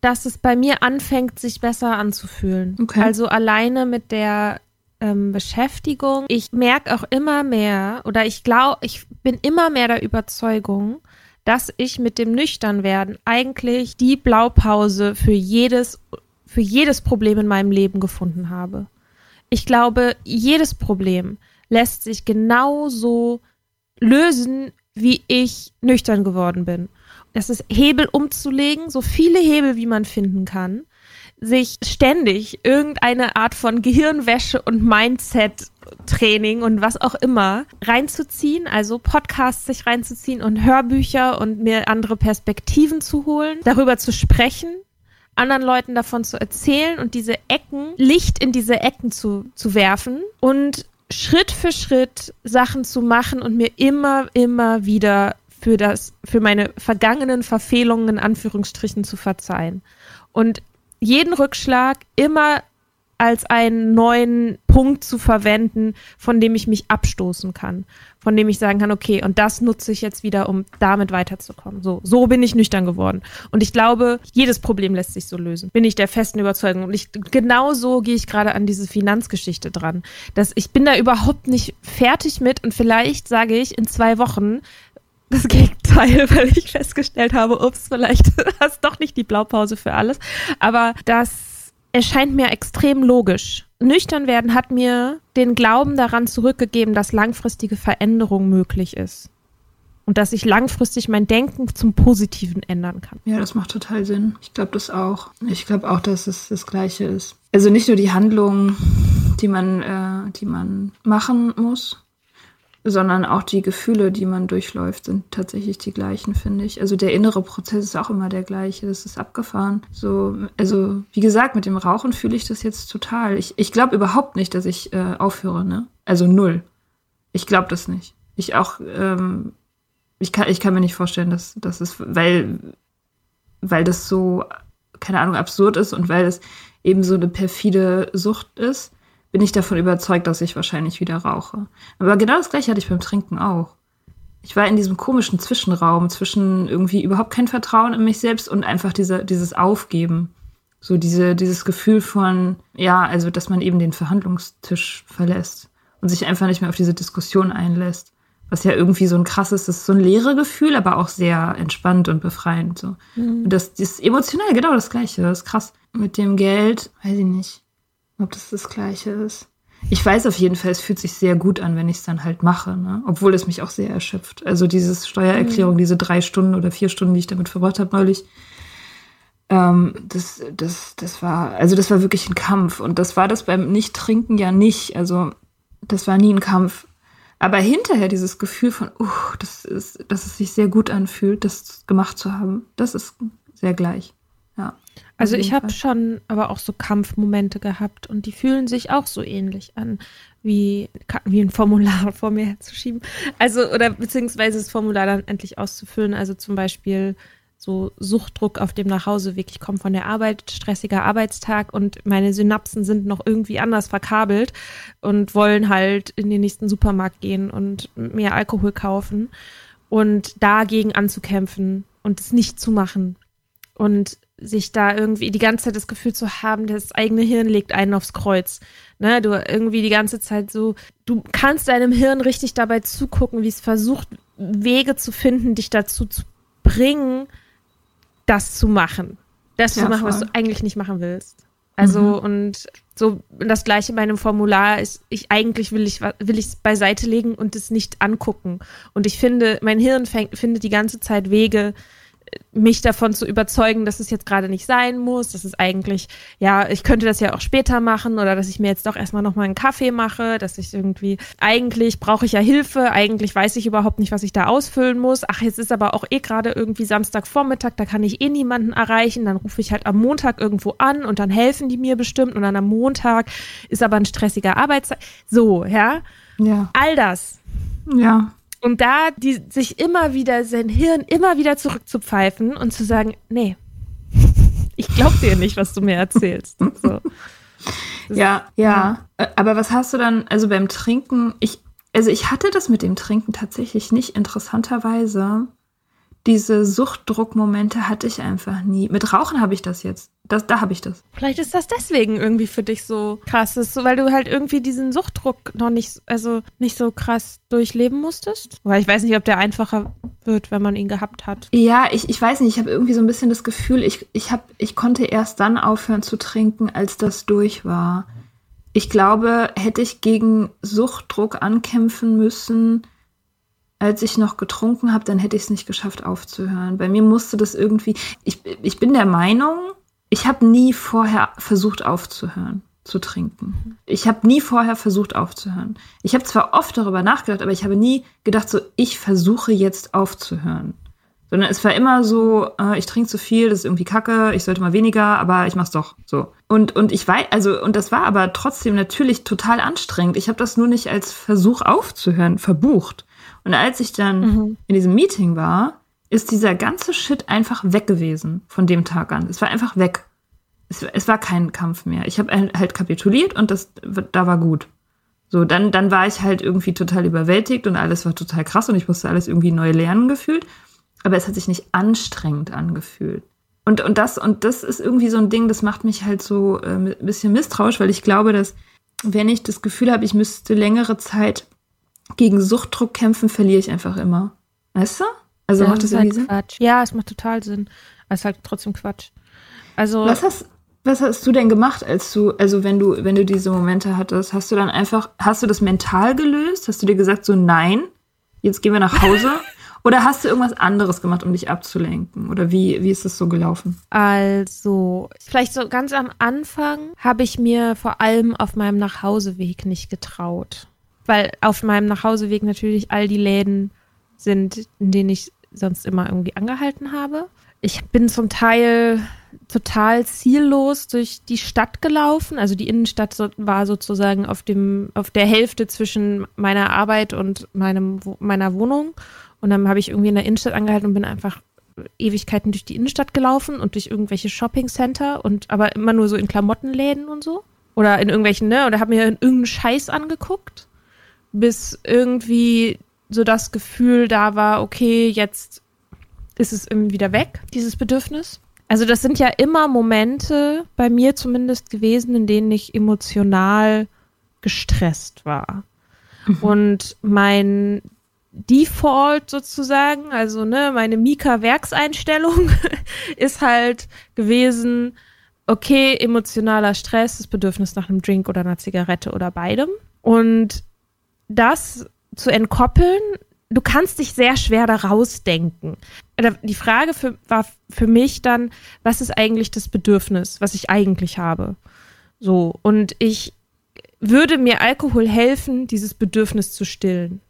dass es bei mir anfängt, sich besser anzufühlen. Okay. Also alleine mit der ähm, Beschäftigung. Ich merke auch immer mehr oder ich glaube, ich bin immer mehr der Überzeugung, dass ich mit dem Nüchternwerden eigentlich die Blaupause für jedes, für jedes Problem in meinem Leben gefunden habe. Ich glaube, jedes Problem lässt sich genauso lösen, wie ich nüchtern geworden bin. Das ist Hebel umzulegen, so viele Hebel, wie man finden kann, sich ständig irgendeine Art von Gehirnwäsche und Mindset-Training und was auch immer reinzuziehen, also Podcasts sich reinzuziehen und Hörbücher und mir andere Perspektiven zu holen, darüber zu sprechen, anderen Leuten davon zu erzählen und diese Ecken, Licht in diese Ecken zu, zu werfen und Schritt für Schritt Sachen zu machen und mir immer, immer wieder für das, für meine vergangenen Verfehlungen in Anführungsstrichen zu verzeihen. Und jeden Rückschlag immer als einen neuen Punkt zu verwenden, von dem ich mich abstoßen kann, von dem ich sagen kann, okay, und das nutze ich jetzt wieder, um damit weiterzukommen. So, so bin ich nüchtern geworden. Und ich glaube, jedes Problem lässt sich so lösen. Bin ich der festen Überzeugung. Und ich, genau so gehe ich gerade an diese Finanzgeschichte dran. Dass ich bin da überhaupt nicht fertig mit und vielleicht sage ich in zwei Wochen, das Gegenteil, weil ich festgestellt habe, ups, vielleicht hast doch nicht die Blaupause für alles. Aber das erscheint mir extrem logisch. Nüchtern werden hat mir den Glauben daran zurückgegeben, dass langfristige Veränderung möglich ist. Und dass ich langfristig mein Denken zum Positiven ändern kann. Ja, das macht total Sinn. Ich glaube das auch. Ich glaube auch, dass es das Gleiche ist. Also nicht nur die Handlungen, die man, äh, die man machen muss, sondern auch die Gefühle, die man durchläuft, sind tatsächlich die gleichen, finde ich. Also der innere Prozess ist auch immer der gleiche. Das ist abgefahren. So, also wie gesagt, mit dem Rauchen fühle ich das jetzt total. Ich, ich glaube überhaupt nicht, dass ich äh, aufhöre, ne? Also null. Ich glaube das nicht. Ich auch, ähm, ich kann, ich kann mir nicht vorstellen, dass das ist, weil, weil das so, keine Ahnung, absurd ist und weil es eben so eine perfide Sucht ist bin ich davon überzeugt, dass ich wahrscheinlich wieder rauche. Aber genau das gleiche hatte ich beim Trinken auch. Ich war in diesem komischen Zwischenraum zwischen irgendwie überhaupt kein Vertrauen in mich selbst und einfach diese, dieses Aufgeben. So diese, dieses Gefühl von, ja, also, dass man eben den Verhandlungstisch verlässt und sich einfach nicht mehr auf diese Diskussion einlässt. Was ja irgendwie so ein krasses, das ist so ein leere Gefühl, aber auch sehr entspannt und befreiend. So. Mhm. Und das, das ist emotional genau das Gleiche. Das ist krass. Mit dem Geld, weiß ich nicht ob das das Gleiche ist. Ich weiß auf jeden Fall, es fühlt sich sehr gut an, wenn ich es dann halt mache, ne? obwohl es mich auch sehr erschöpft. Also diese Steuererklärung, mhm. diese drei Stunden oder vier Stunden, die ich damit verbracht habe neulich, ähm, das, das, das war, also das war wirklich ein Kampf. Und das war das beim Nicht-Trinken ja nicht. Also das war nie ein Kampf. Aber hinterher dieses Gefühl von, uh, das ist, dass es sich sehr gut anfühlt, das gemacht zu haben, das ist sehr gleich. Also ich habe schon aber auch so Kampfmomente gehabt und die fühlen sich auch so ähnlich an, wie, wie ein Formular vor mir herzuschieben. Also, oder beziehungsweise das Formular dann endlich auszufüllen. Also zum Beispiel so Suchtdruck auf dem Nachhauseweg. Ich komme von der Arbeit, stressiger Arbeitstag und meine Synapsen sind noch irgendwie anders verkabelt und wollen halt in den nächsten Supermarkt gehen und mehr Alkohol kaufen und dagegen anzukämpfen und es nicht zu machen. Und sich da irgendwie die ganze Zeit das Gefühl zu haben, das eigene Hirn legt einen aufs Kreuz. Ne, du irgendwie die ganze Zeit so, du kannst deinem Hirn richtig dabei zugucken, wie es versucht, Wege zu finden, dich dazu zu bringen, das zu machen. Das ja, zu machen, voll. was du eigentlich nicht machen willst. Also, mhm. und so das gleiche bei einem Formular ist, ich eigentlich will ich will ich es beiseite legen und es nicht angucken. Und ich finde, mein Hirn fängt, findet die ganze Zeit Wege, mich davon zu überzeugen, dass es jetzt gerade nicht sein muss, dass es eigentlich, ja, ich könnte das ja auch später machen oder dass ich mir jetzt doch erstmal nochmal einen Kaffee mache, dass ich irgendwie, eigentlich brauche ich ja Hilfe, eigentlich weiß ich überhaupt nicht, was ich da ausfüllen muss. Ach, jetzt ist aber auch eh gerade irgendwie Samstagvormittag, da kann ich eh niemanden erreichen, dann rufe ich halt am Montag irgendwo an und dann helfen die mir bestimmt und dann am Montag ist aber ein stressiger Arbeitstag. So, ja. Ja. All das. Ja Und da die, sich immer wieder, sein Hirn immer wieder zurückzupfeifen und zu sagen, nee, ich glaub dir nicht, was du mir erzählst. So. Ja, ja. Aber was hast du dann, also beim Trinken, ich, also ich hatte das mit dem Trinken tatsächlich nicht interessanterweise diese Suchtdruckmomente hatte ich einfach nie. Mit Rauchen habe ich das jetzt. Das, da habe ich das. Vielleicht ist das deswegen irgendwie für dich so krass, ist, weil du halt irgendwie diesen Suchtdruck noch nicht, also nicht so krass durchleben musstest. Weil ich weiß nicht, ob der einfacher wird, wenn man ihn gehabt hat. Ja, ich, ich weiß nicht. Ich habe irgendwie so ein bisschen das Gefühl, ich, ich, hab, ich konnte erst dann aufhören zu trinken, als das durch war. Ich glaube, hätte ich gegen Suchtdruck ankämpfen müssen, als ich noch getrunken habe, dann hätte ich es nicht geschafft aufzuhören. Bei mir musste das irgendwie, ich, ich bin der Meinung, ich habe nie vorher versucht aufzuhören zu trinken. Ich habe nie vorher versucht aufzuhören. Ich habe zwar oft darüber nachgedacht, aber ich habe nie gedacht, so ich versuche jetzt aufzuhören. Sondern es war immer so, äh, ich trinke zu viel, das ist irgendwie kacke, ich sollte mal weniger, aber ich mach's doch so. Und, und ich weiß, also, und das war aber trotzdem natürlich total anstrengend. Ich habe das nur nicht als Versuch aufzuhören verbucht. Und als ich dann mhm. in diesem Meeting war, ist dieser ganze Shit einfach weg gewesen von dem Tag an. Es war einfach weg. Es, es war kein Kampf mehr. Ich habe halt kapituliert und das da war gut. So, dann, dann war ich halt irgendwie total überwältigt und alles war total krass und ich musste alles irgendwie neu lernen gefühlt. Aber es hat sich nicht anstrengend angefühlt. Und, und, das, und das ist irgendwie so ein Ding, das macht mich halt so äh, ein bisschen misstrauisch, weil ich glaube, dass wenn ich das Gefühl habe, ich müsste längere Zeit gegen Suchtdruck kämpfen, verliere ich einfach immer. Weißt du? Also ja, macht das irgendwie halt Sinn? Quatsch. Ja, es macht total Sinn. Es ist halt trotzdem Quatsch. Also. Was hast, was hast du denn gemacht, als du, also wenn du, wenn du diese Momente hattest, hast du dann einfach, hast du das mental gelöst? Hast du dir gesagt, so nein, jetzt gehen wir nach Hause? Oder hast du irgendwas anderes gemacht, um dich abzulenken? Oder wie, wie ist das so gelaufen? Also, vielleicht so ganz am Anfang habe ich mir vor allem auf meinem Nachhauseweg nicht getraut weil auf meinem Nachhauseweg natürlich all die Läden sind, in denen ich sonst immer irgendwie angehalten habe. Ich bin zum Teil total ziellos durch die Stadt gelaufen. Also die Innenstadt war sozusagen auf dem, auf der Hälfte zwischen meiner Arbeit und meinem, meiner Wohnung. Und dann habe ich irgendwie in der Innenstadt angehalten und bin einfach Ewigkeiten durch die Innenstadt gelaufen und durch irgendwelche Shoppingcenter und aber immer nur so in Klamottenläden und so. Oder in irgendwelchen, ne? Oder habe mir irgendeinen Scheiß angeguckt bis irgendwie so das Gefühl da war, okay, jetzt ist es wieder weg, dieses Bedürfnis. Also das sind ja immer Momente, bei mir zumindest gewesen, in denen ich emotional gestresst war. Mhm. Und mein Default sozusagen, also ne, meine Mika-Werkseinstellung ist halt gewesen, okay, emotionaler Stress, das Bedürfnis nach einem Drink oder einer Zigarette oder beidem. Und das zu entkoppeln, du kannst dich sehr schwer da rausdenken. Die Frage für, war für mich dann, was ist eigentlich das Bedürfnis, was ich eigentlich habe? So, und ich würde mir Alkohol helfen, dieses Bedürfnis zu stillen?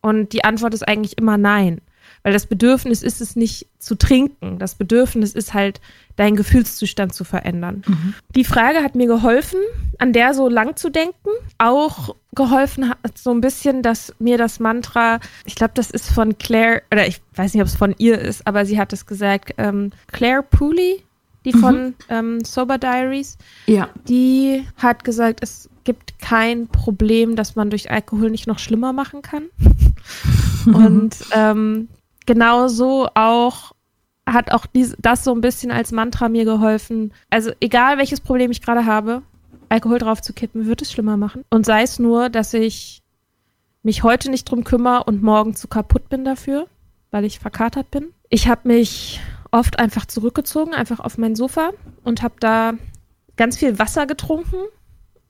Und die Antwort ist eigentlich immer nein. Weil das Bedürfnis ist es nicht zu trinken. Das Bedürfnis ist halt, deinen Gefühlszustand zu verändern. Mhm. Die Frage hat mir geholfen, an der so lang zu denken. Auch geholfen hat so ein bisschen, dass mir das Mantra, ich glaube, das ist von Claire, oder ich weiß nicht, ob es von ihr ist, aber sie hat es gesagt, ähm, Claire Pooley, die von mhm. ähm, Sober Diaries, ja. die hat gesagt, es gibt kein Problem, das man durch Alkohol nicht noch schlimmer machen kann. Und ähm, genauso auch hat auch dies, das so ein bisschen als Mantra mir geholfen. Also egal welches Problem ich gerade habe, Alkohol drauf zu kippen, wird es schlimmer machen. Und sei es nur, dass ich mich heute nicht drum kümmere und morgen zu kaputt bin dafür, weil ich verkatert bin. Ich habe mich oft einfach zurückgezogen, einfach auf mein Sofa und habe da ganz viel Wasser getrunken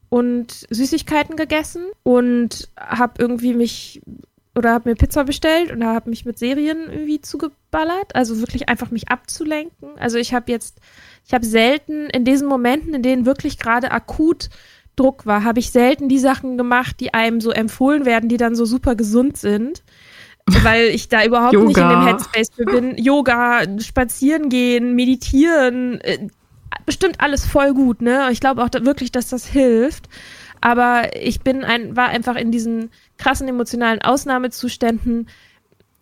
und Süßigkeiten gegessen und habe irgendwie mich oder habe mir Pizza bestellt und habe mich mit Serien irgendwie zugeballert, also wirklich einfach mich abzulenken. Also ich habe jetzt, ich habe selten in diesen Momenten, in denen wirklich gerade akut Druck war, habe ich selten die Sachen gemacht, die einem so empfohlen werden, die dann so super gesund sind. Weil ich da überhaupt nicht in dem Headspace für bin. Yoga, spazieren gehen, meditieren, äh, bestimmt alles voll gut, ne? Ich glaube auch da wirklich, dass das hilft. aber ich bin ein, war einfach in diesen krassen emotionalen Ausnahmezuständen,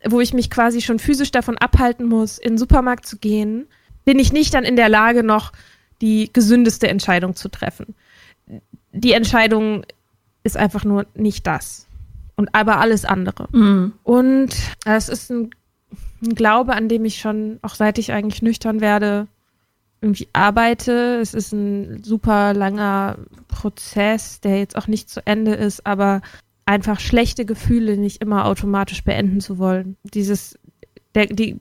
wo ich mich quasi schon physisch davon abhalten muss, in den Supermarkt zu gehen, bin ich nicht dann in der Lage, noch die gesündeste Entscheidung zu treffen. Die Entscheidung ist einfach nur nicht das. Und aber alles andere. Mhm. Und es ist ein, ein Glaube, an dem ich schon, auch seit ich eigentlich nüchtern werde, irgendwie arbeite. Es ist ein super langer Prozess, der jetzt auch nicht zu Ende ist, aber einfach schlechte Gefühle nicht immer automatisch beenden zu wollen. Dieses, der, die,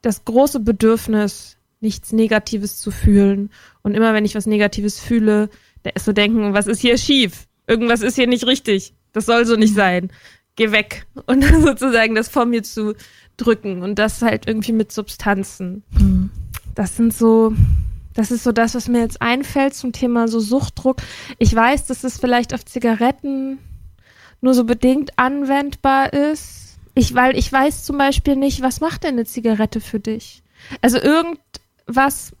das große Bedürfnis, nichts Negatives zu fühlen. Und immer wenn ich was Negatives fühle, der ist so denken, was ist hier schief? Irgendwas ist hier nicht richtig. Das soll so nicht sein. Geh weg. Und dann sozusagen das vor mir zu drücken. Und das halt irgendwie mit Substanzen. Mhm. Das sind so, das ist so das, was mir jetzt einfällt zum Thema so Suchtdruck. Ich weiß, dass es vielleicht auf Zigaretten nur so bedingt anwendbar ist. Ich, weil ich weiß zum Beispiel nicht, was macht denn eine Zigarette für dich? Also irgendwas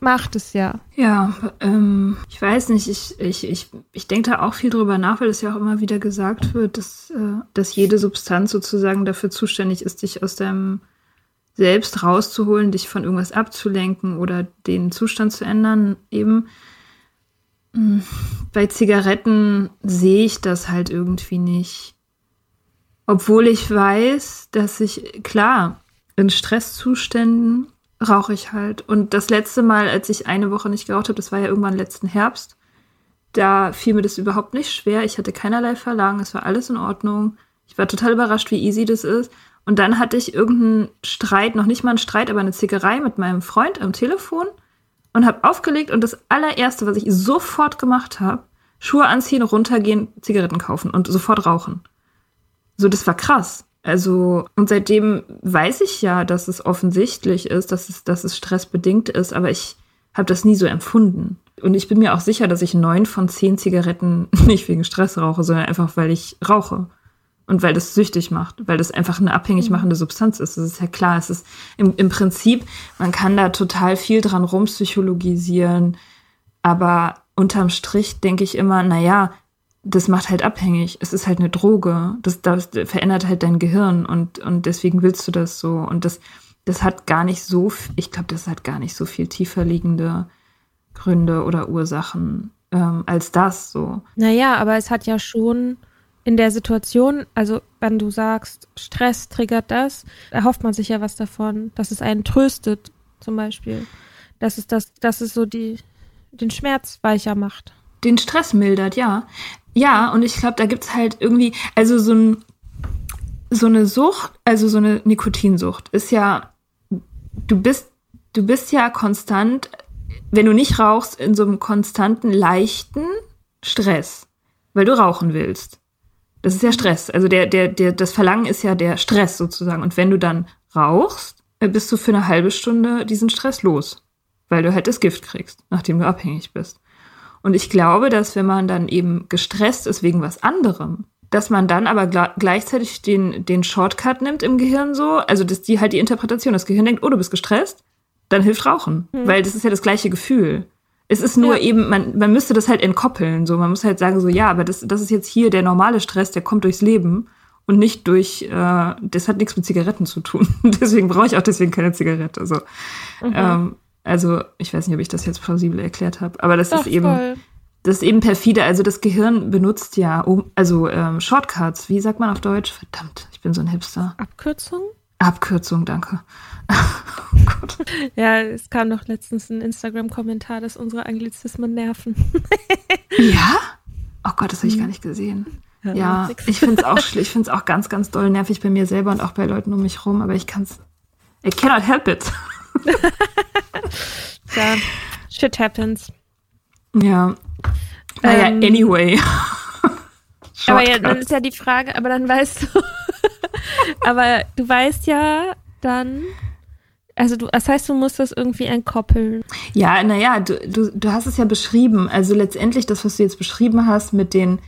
macht es ja. Ja, ähm, ich weiß nicht, ich, ich, ich, ich denke da auch viel drüber nach, weil es ja auch immer wieder gesagt wird, dass, äh, dass jede Substanz sozusagen dafür zuständig ist, dich aus deinem selbst rauszuholen, dich von irgendwas abzulenken oder den Zustand zu ändern. Eben bei Zigaretten sehe ich das halt irgendwie nicht. Obwohl ich weiß, dass ich, klar, in Stresszuständen rauche ich halt. Und das letzte Mal, als ich eine Woche nicht geraucht habe, das war ja irgendwann letzten Herbst, da fiel mir das überhaupt nicht schwer. Ich hatte keinerlei Verlangen, es war alles in Ordnung. Ich war total überrascht, wie easy das ist. Und dann hatte ich irgendeinen Streit, noch nicht mal einen Streit, aber eine Zickerei mit meinem Freund am Telefon und habe aufgelegt und das allererste, was ich sofort gemacht habe, Schuhe anziehen, runtergehen, Zigaretten kaufen und sofort rauchen. So, das war krass. Also, und seitdem weiß ich ja, dass es offensichtlich ist, dass es, dass es stressbedingt ist, aber ich habe das nie so empfunden. Und ich bin mir auch sicher, dass ich neun von zehn Zigaretten nicht wegen Stress rauche, sondern einfach, weil ich rauche. Und weil das süchtig macht, weil das einfach eine abhängig mhm. machende Substanz ist. Das ist ja klar. Es ist im, im Prinzip, man kann da total viel dran rumpsychologisieren. Aber unterm Strich denke ich immer, na ja, das macht halt abhängig. Es ist halt eine Droge. Das, das verändert halt dein Gehirn und, und deswegen willst du das so. Und das, das hat gar nicht so, ich glaube, das hat gar nicht so viel tiefer liegende Gründe oder Ursachen ähm, als das so. Naja, aber es hat ja schon in der Situation, also wenn du sagst, Stress triggert das, erhofft man sich ja was davon, dass es einen tröstet, zum Beispiel. Dass es das, dass es so die, den Schmerz weicher macht. Den Stress mildert, ja. Ja, und ich glaube, da gibt's halt irgendwie, also so ein, so eine Sucht, also so eine Nikotinsucht ist ja, du bist, du bist ja konstant, wenn du nicht rauchst, in so einem konstanten, leichten Stress, weil du rauchen willst. Das ist ja Stress. Also der, der, der, das Verlangen ist ja der Stress sozusagen. Und wenn du dann rauchst, äh, bist du für eine halbe Stunde diesen Stress los. Weil du halt das Gift kriegst, nachdem du abhängig bist. Und ich glaube, dass wenn man dann eben gestresst ist wegen was anderem, dass man dann aber gleichzeitig den, den Shortcut nimmt im Gehirn so, also dass die halt die Interpretation, das Gehirn denkt, oh, du bist gestresst, dann hilft Rauchen. Mhm. Weil das ist ja das gleiche Gefühl. Es ist nur ja. eben, man, man müsste das halt entkoppeln. So, man muss halt sagen, so, ja, aber das, das ist jetzt hier der normale Stress, der kommt durchs Leben und nicht durch, äh, das hat nichts mit Zigaretten zu tun. deswegen brauche ich auch deswegen keine Zigarette. So. Mhm. Ähm, also, ich weiß nicht, ob ich das jetzt plausibel erklärt habe, aber das Doch, ist eben. Voll. Das ist eben perfide. Also das Gehirn benutzt ja, um, also ähm, Shortcuts. Wie sagt man auf Deutsch? Verdammt, ich bin so ein Hipster. Abkürzung? Abkürzung, danke. oh Gott. Ja, es kam doch letztens ein Instagram-Kommentar, dass unsere Anglizismen nerven. ja? Oh Gott, das habe ich gar nicht gesehen. Ja, ja ich finde es auch, ich find's auch ganz, ganz doll nervig bei mir selber und auch bei Leuten um mich rum, aber ich kann es. I cannot help it. ja, shit happens. Ja. Naja, ähm, anyway. aber ja, dann ist ja die Frage, aber dann weißt du, aber du weißt ja dann, also du, das heißt, du musst das irgendwie entkoppeln. Ja, naja, du, du, du hast es ja beschrieben. Also letztendlich das, was du jetzt beschrieben hast mit den,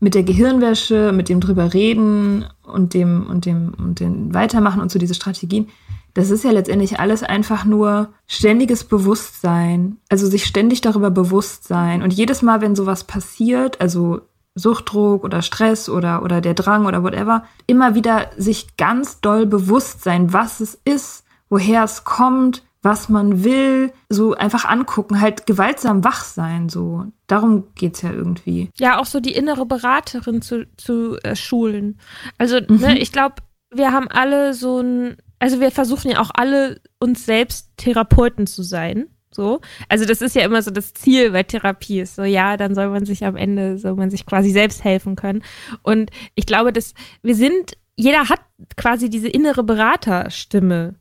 mit der Gehirnwäsche, mit dem drüber reden und dem, und dem, und dem Weitermachen und so diese Strategien, das ist ja letztendlich alles einfach nur ständiges Bewusstsein. Also sich ständig darüber bewusst sein. Und jedes Mal, wenn sowas passiert, also Suchtdruck oder Stress oder, oder der Drang oder whatever, immer wieder sich ganz doll bewusst sein, was es ist, woher es kommt, was man will, so einfach angucken, halt gewaltsam wach sein, so. Darum geht's ja irgendwie. Ja, auch so die innere Beraterin zu, zu äh, schulen. Also, ne, mhm. ne, ich glaube, wir haben alle so ein, also wir versuchen ja auch alle uns selbst Therapeuten zu sein. So. Also das ist ja immer so das Ziel bei Therapie ist so, ja, dann soll man sich am Ende, soll man sich quasi selbst helfen können. Und ich glaube, dass wir sind, jeder hat quasi diese innere Beraterstimme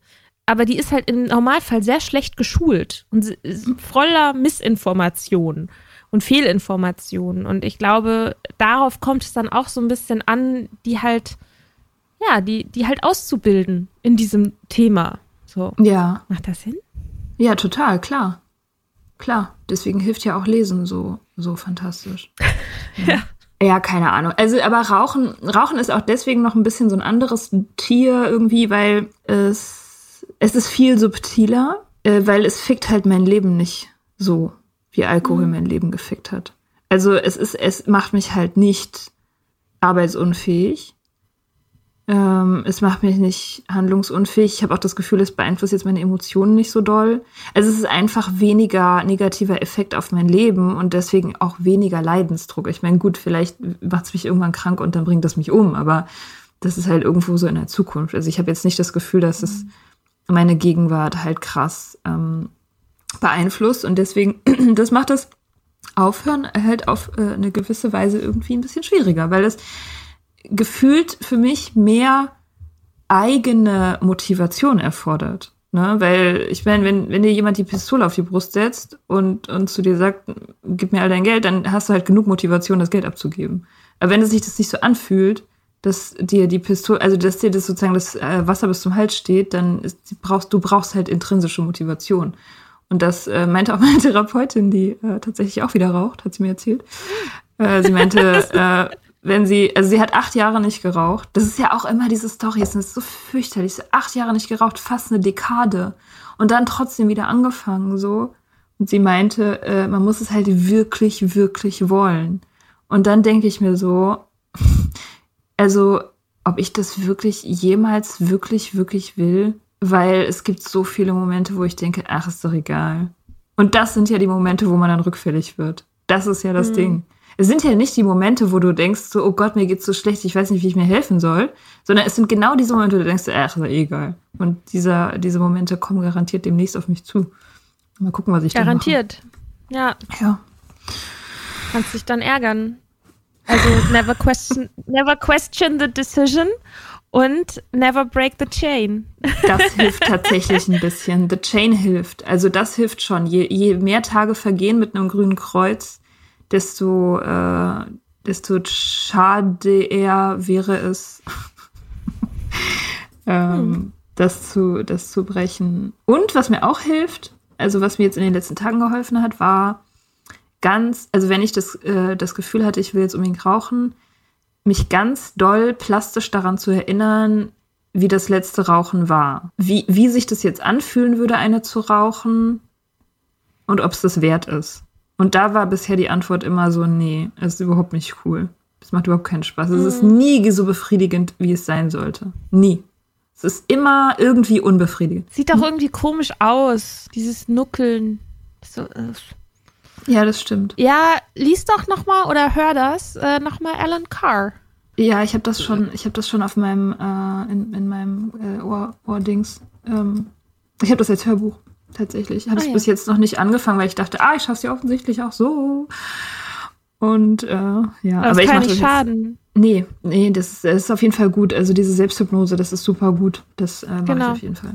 aber die ist halt im Normalfall sehr schlecht geschult und voller Missinformationen und Fehlinformationen. Und ich glaube, darauf kommt es dann auch so ein bisschen an, die halt, ja, die, die halt auszubilden in diesem Thema. So. Ja. Macht das Sinn? Ja, total, klar. Klar. Deswegen hilft ja auch Lesen so, so fantastisch. ja. ja. Ja, keine Ahnung. Also, aber Rauchen, Rauchen ist auch deswegen noch ein bisschen so ein anderes Tier irgendwie, weil es es ist viel subtiler, äh, weil es fickt halt mein Leben nicht so, wie Alkohol mhm. mein Leben gefickt hat. Also es ist, es macht mich halt nicht arbeitsunfähig. Ähm, es macht mich nicht handlungsunfähig. Ich habe auch das Gefühl, es beeinflusst jetzt meine Emotionen nicht so doll. Also es ist einfach weniger negativer Effekt auf mein Leben und deswegen auch weniger Leidensdruck. Ich meine, gut, vielleicht macht es mich irgendwann krank und dann bringt das mich um, aber das ist halt irgendwo so in der Zukunft. Also ich habe jetzt nicht das Gefühl, dass es meine Gegenwart halt krass ähm, beeinflusst. Und deswegen, das macht das Aufhören halt auf äh, eine gewisse Weise irgendwie ein bisschen schwieriger, weil es gefühlt für mich mehr eigene Motivation erfordert. Ne? Weil ich meine, wenn, wenn dir jemand die Pistole auf die Brust setzt und, und zu dir sagt, gib mir all dein Geld, dann hast du halt genug Motivation, das Geld abzugeben. Aber wenn es sich das nicht so anfühlt, dass dir die Pistole, also dass dir das sozusagen das äh, Wasser bis zum Hals steht, dann ist, brauchst du brauchst halt intrinsische Motivation. Und das äh, meinte auch meine Therapeutin, die äh, tatsächlich auch wieder raucht, hat sie mir erzählt. Äh, sie meinte, äh, wenn sie, also sie hat acht Jahre nicht geraucht. Das ist ja auch immer diese Story, das ist so fürchterlich. So acht Jahre nicht geraucht, fast eine Dekade. Und dann trotzdem wieder angefangen, so. Und sie meinte, äh, man muss es halt wirklich, wirklich wollen. Und dann denke ich mir so, also, ob ich das wirklich jemals wirklich, wirklich will, weil es gibt so viele Momente, wo ich denke, ach, ist doch egal. Und das sind ja die Momente, wo man dann rückfällig wird. Das ist ja das mhm. Ding. Es sind ja nicht die Momente, wo du denkst, so, oh Gott, mir geht's so schlecht, ich weiß nicht, wie ich mir helfen soll, sondern es sind genau diese Momente, wo du denkst, ach, ist egal. Und dieser, diese Momente kommen garantiert demnächst auf mich zu. Mal gucken, was ich garantiert. dann. Garantiert. Ja. Ja. Kannst dich dann ärgern. Also never question, never question the decision und never break the chain. Das hilft tatsächlich ein bisschen. The chain hilft. Also das hilft schon. Je, je mehr Tage vergehen mit einem grünen Kreuz, desto, äh, desto schade eher wäre es, ähm, hm. das, zu, das zu brechen. Und was mir auch hilft, also was mir jetzt in den letzten Tagen geholfen hat, war ganz, also wenn ich das, äh, das Gefühl hatte, ich will jetzt unbedingt rauchen, mich ganz doll plastisch daran zu erinnern, wie das letzte Rauchen war. Wie, wie sich das jetzt anfühlen würde, eine zu rauchen und ob es das wert ist. Und da war bisher die Antwort immer so, nee, es ist überhaupt nicht cool. Es macht überhaupt keinen Spaß. Mhm. Es ist mhm. nie so befriedigend, wie es sein sollte. Nie. Es ist immer irgendwie unbefriedigend. Sieht doch irgendwie komisch aus, dieses Nuckeln. So, äh, ja, das stimmt. Ja, lies doch noch mal oder hör das äh, noch mal Alan Carr. Ja, ich habe das schon, ich habe das schon auf meinem äh, in, in meinem äh, Ohr, Ohrdings. Ähm, ich habe das als Hörbuch tatsächlich. Habe ah, es ja. bis jetzt noch nicht angefangen, weil ich dachte, ah, ich schaffe ja offensichtlich auch so. Und äh, ja, aber, aber ich kann nicht schaden. Jetzt, nee, nee, das ist, das ist auf jeden Fall gut. Also diese Selbsthypnose, das ist super gut. Das äh, mache genau. ich auf jeden Fall.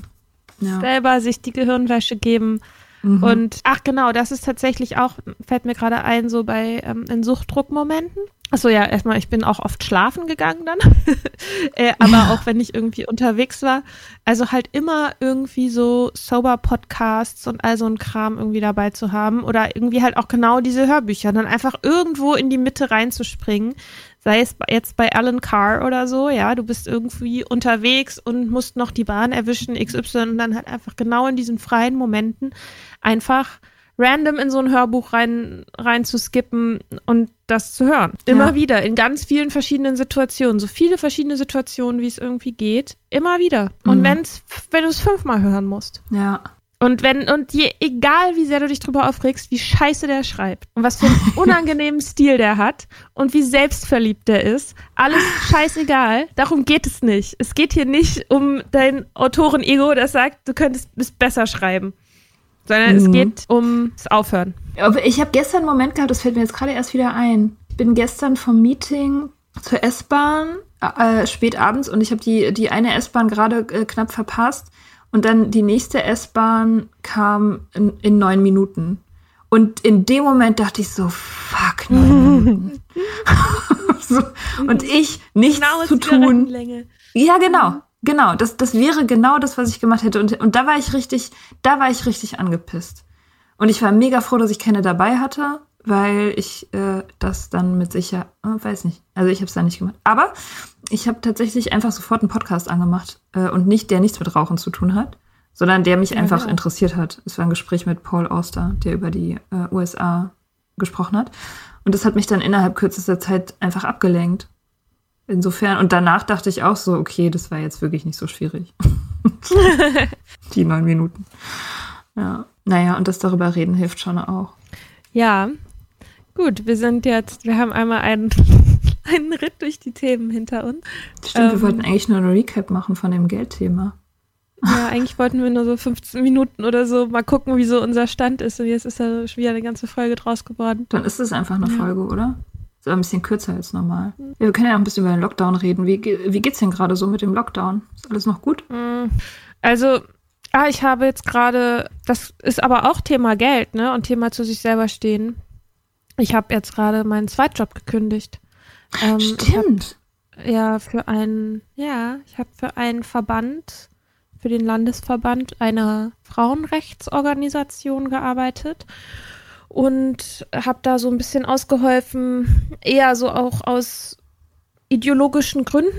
Ja. Selber sich die Gehirnwäsche geben Mhm. Und ach genau, das ist tatsächlich auch, fällt mir gerade ein, so bei ähm, in Suchtdruckmomenten. Achso, ja, erstmal, ich bin auch oft schlafen gegangen dann. äh, aber ja. auch wenn ich irgendwie unterwegs war. Also halt immer irgendwie so Sober-Podcasts und all so ein Kram irgendwie dabei zu haben. Oder irgendwie halt auch genau diese Hörbücher. Dann einfach irgendwo in die Mitte reinzuspringen sei es jetzt bei Alan Carr oder so, ja, du bist irgendwie unterwegs und musst noch die Bahn erwischen, XY, und dann halt einfach genau in diesen freien Momenten einfach random in so ein Hörbuch rein, rein zu skippen und das zu hören. Immer ja. wieder, in ganz vielen verschiedenen Situationen. So viele verschiedene Situationen, wie es irgendwie geht. Immer wieder. Und mhm. wenn's, wenn du es fünfmal hören musst. Ja. Und wenn, und je, egal wie sehr du dich drüber aufregst, wie scheiße der schreibt und was für einen unangenehmen Stil der hat und wie selbstverliebt der ist, alles scheißegal. Darum geht es nicht. Es geht hier nicht um dein Autoren-Ego, das sagt, du könntest es besser schreiben sondern mhm. es geht ums Aufhören. Ich habe gestern einen Moment gehabt, das fällt mir jetzt gerade erst wieder ein. Ich bin gestern vom Meeting zur S-Bahn äh, spät abends und ich habe die, die eine S-Bahn gerade äh, knapp verpasst und dann die nächste S-Bahn kam in, in, neun Minuten. Und in dem Moment dachte ich so, fuck, neun Minuten. so, und ich nichts genau, zu tun. Ja, genau. Genau, das, das wäre genau das, was ich gemacht hätte. Und, und da war ich richtig, da war ich richtig angepisst. Und ich war mega froh, dass ich keine dabei hatte, weil ich äh, das dann mit sicher, äh, weiß nicht. Also ich habe es da nicht gemacht. Aber ich habe tatsächlich einfach sofort einen Podcast angemacht äh, und nicht, der nichts mit Rauchen zu tun hat, sondern der mich ja, einfach ja. interessiert hat. Es war ein Gespräch mit Paul Auster, der über die äh, USA gesprochen hat. Und das hat mich dann innerhalb kürzester Zeit einfach abgelenkt. Insofern, und danach dachte ich auch so, okay, das war jetzt wirklich nicht so schwierig. Die neun Minuten. Ja. Naja, und das darüber reden hilft schon auch. Ja. Gut, wir sind jetzt, wir haben einmal einen, einen Ritt durch die Themen hinter uns. Stimmt, ähm, wir wollten eigentlich nur ein Recap machen von dem Geldthema. Ja, eigentlich wollten wir nur so 15 Minuten oder so mal gucken, wie so unser Stand ist. Und jetzt ist da schon wieder eine ganze Folge draus geworden. Dann ist es einfach eine ja. Folge, oder? Ist ein bisschen kürzer als normal. Wir können ja auch ein bisschen über den Lockdown reden. Wie, wie geht's denn gerade so mit dem Lockdown? Ist alles noch gut? Mm, also, ah, ich habe jetzt gerade, das ist aber auch Thema Geld, ne? Und Thema zu sich selber stehen. Ich habe jetzt gerade meinen Zweitjob gekündigt. Ähm, Stimmt. Hab, ja, für einen, ja, ich habe für einen Verband, für den Landesverband einer Frauenrechtsorganisation gearbeitet und habe da so ein bisschen ausgeholfen, eher so auch aus ideologischen Gründen.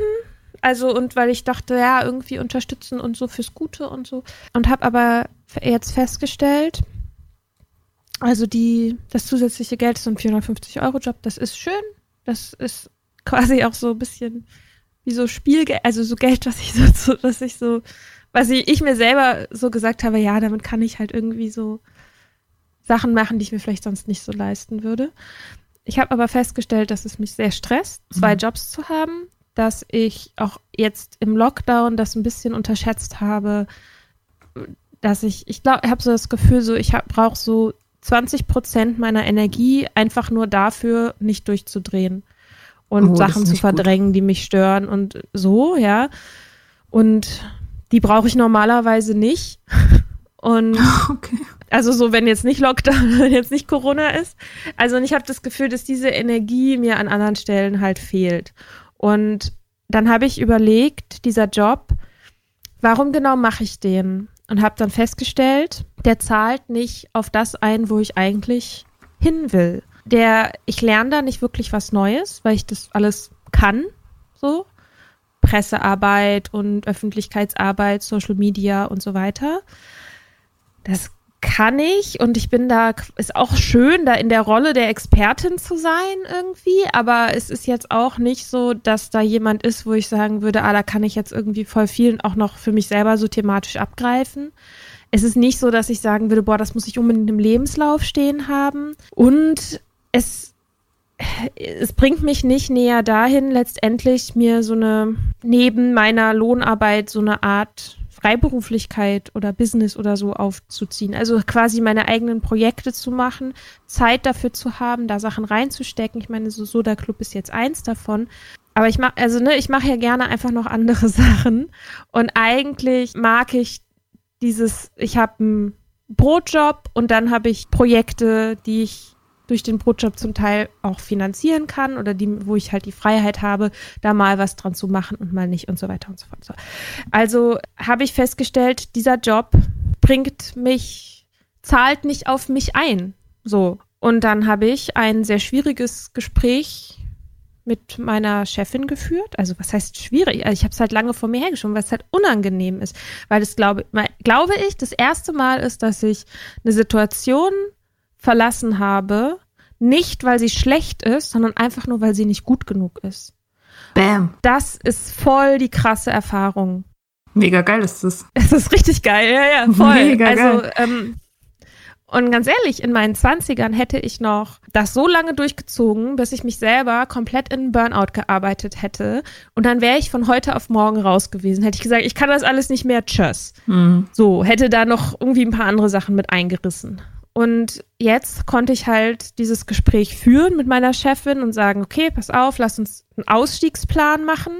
Also und weil ich dachte, ja, irgendwie unterstützen und so fürs Gute und so. Und habe aber jetzt festgestellt, also die, das zusätzliche Geld ist ein 450-Euro-Job, das ist schön. Das ist quasi auch so ein bisschen wie so Spielgeld, also so Geld, was ich so, was ich so, was ich, ich mir selber so gesagt habe, ja, damit kann ich halt irgendwie so Sachen machen, die ich mir vielleicht sonst nicht so leisten würde. Ich habe aber festgestellt, dass es mich sehr stresst, zwei mhm. Jobs zu haben, dass ich auch jetzt im Lockdown das ein bisschen unterschätzt habe, dass ich, ich glaube, ich habe so das Gefühl, so ich brauche so 20 Prozent meiner Energie einfach nur dafür, nicht durchzudrehen und oh, Sachen zu verdrängen, gut. die mich stören und so, ja. Und die brauche ich normalerweise nicht. Und okay. Also so, wenn jetzt nicht Lockdown, wenn jetzt nicht Corona ist. Also ich habe das Gefühl, dass diese Energie mir an anderen Stellen halt fehlt. Und dann habe ich überlegt, dieser Job, warum genau mache ich den? Und habe dann festgestellt, der zahlt nicht auf das ein, wo ich eigentlich hin will. Der, ich lerne da nicht wirklich was Neues, weil ich das alles kann, so. Pressearbeit und Öffentlichkeitsarbeit, Social Media und so weiter das kann ich und ich bin da, ist auch schön, da in der Rolle der Expertin zu sein irgendwie, aber es ist jetzt auch nicht so, dass da jemand ist, wo ich sagen würde, ah, da kann ich jetzt irgendwie voll vielen auch noch für mich selber so thematisch abgreifen. Es ist nicht so, dass ich sagen würde, boah, das muss ich unbedingt im Lebenslauf stehen haben und es es bringt mich nicht näher dahin, letztendlich mir so eine, neben meiner Lohnarbeit so eine Art Freiberuflichkeit oder Business oder so aufzuziehen. Also quasi meine eigenen Projekte zu machen, Zeit dafür zu haben, da Sachen reinzustecken. Ich meine, so Soda Club ist jetzt eins davon. Aber ich mache, also ne, ich mache ja gerne einfach noch andere Sachen. Und eigentlich mag ich dieses, ich habe einen Brotjob und dann habe ich Projekte, die ich durch den Brotjob zum Teil auch finanzieren kann oder die, wo ich halt die Freiheit habe, da mal was dran zu machen und mal nicht und so weiter und so fort. Also habe ich festgestellt, dieser Job bringt mich, zahlt nicht auf mich ein. So. Und dann habe ich ein sehr schwieriges Gespräch mit meiner Chefin geführt. Also was heißt schwierig? Also ich habe es halt lange vor mir hergeschoben, weil es halt unangenehm ist. Weil es glaube, glaube ich, das erste Mal ist, dass ich eine Situation verlassen habe, nicht weil sie schlecht ist, sondern einfach nur, weil sie nicht gut genug ist. Bam. Das ist voll die krasse Erfahrung. Mega geil ist das. Es ist richtig geil, ja, ja, voll. Mega also, geil. Ähm, und ganz ehrlich, in meinen Zwanzigern hätte ich noch das so lange durchgezogen, bis ich mich selber komplett in Burnout gearbeitet hätte. Und dann wäre ich von heute auf morgen raus gewesen. Hätte ich gesagt, ich kann das alles nicht mehr, tschüss. Mhm. So, hätte da noch irgendwie ein paar andere Sachen mit eingerissen. Und jetzt konnte ich halt dieses Gespräch führen mit meiner Chefin und sagen, okay, pass auf, lass uns einen Ausstiegsplan machen.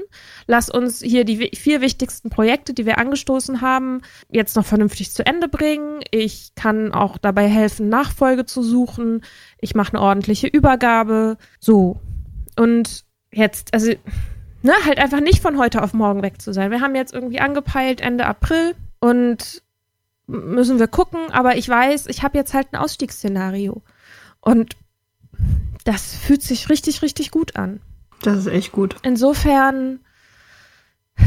Lass uns hier die vier wichtigsten Projekte, die wir angestoßen haben, jetzt noch vernünftig zu Ende bringen. Ich kann auch dabei helfen, Nachfolge zu suchen. Ich mache eine ordentliche Übergabe. So. Und jetzt, also, ne, halt einfach nicht von heute auf morgen weg zu sein. Wir haben jetzt irgendwie angepeilt Ende April und müssen wir gucken, aber ich weiß, ich habe jetzt halt ein Ausstiegsszenario. Und das fühlt sich richtig, richtig gut an. Das ist echt gut. Insofern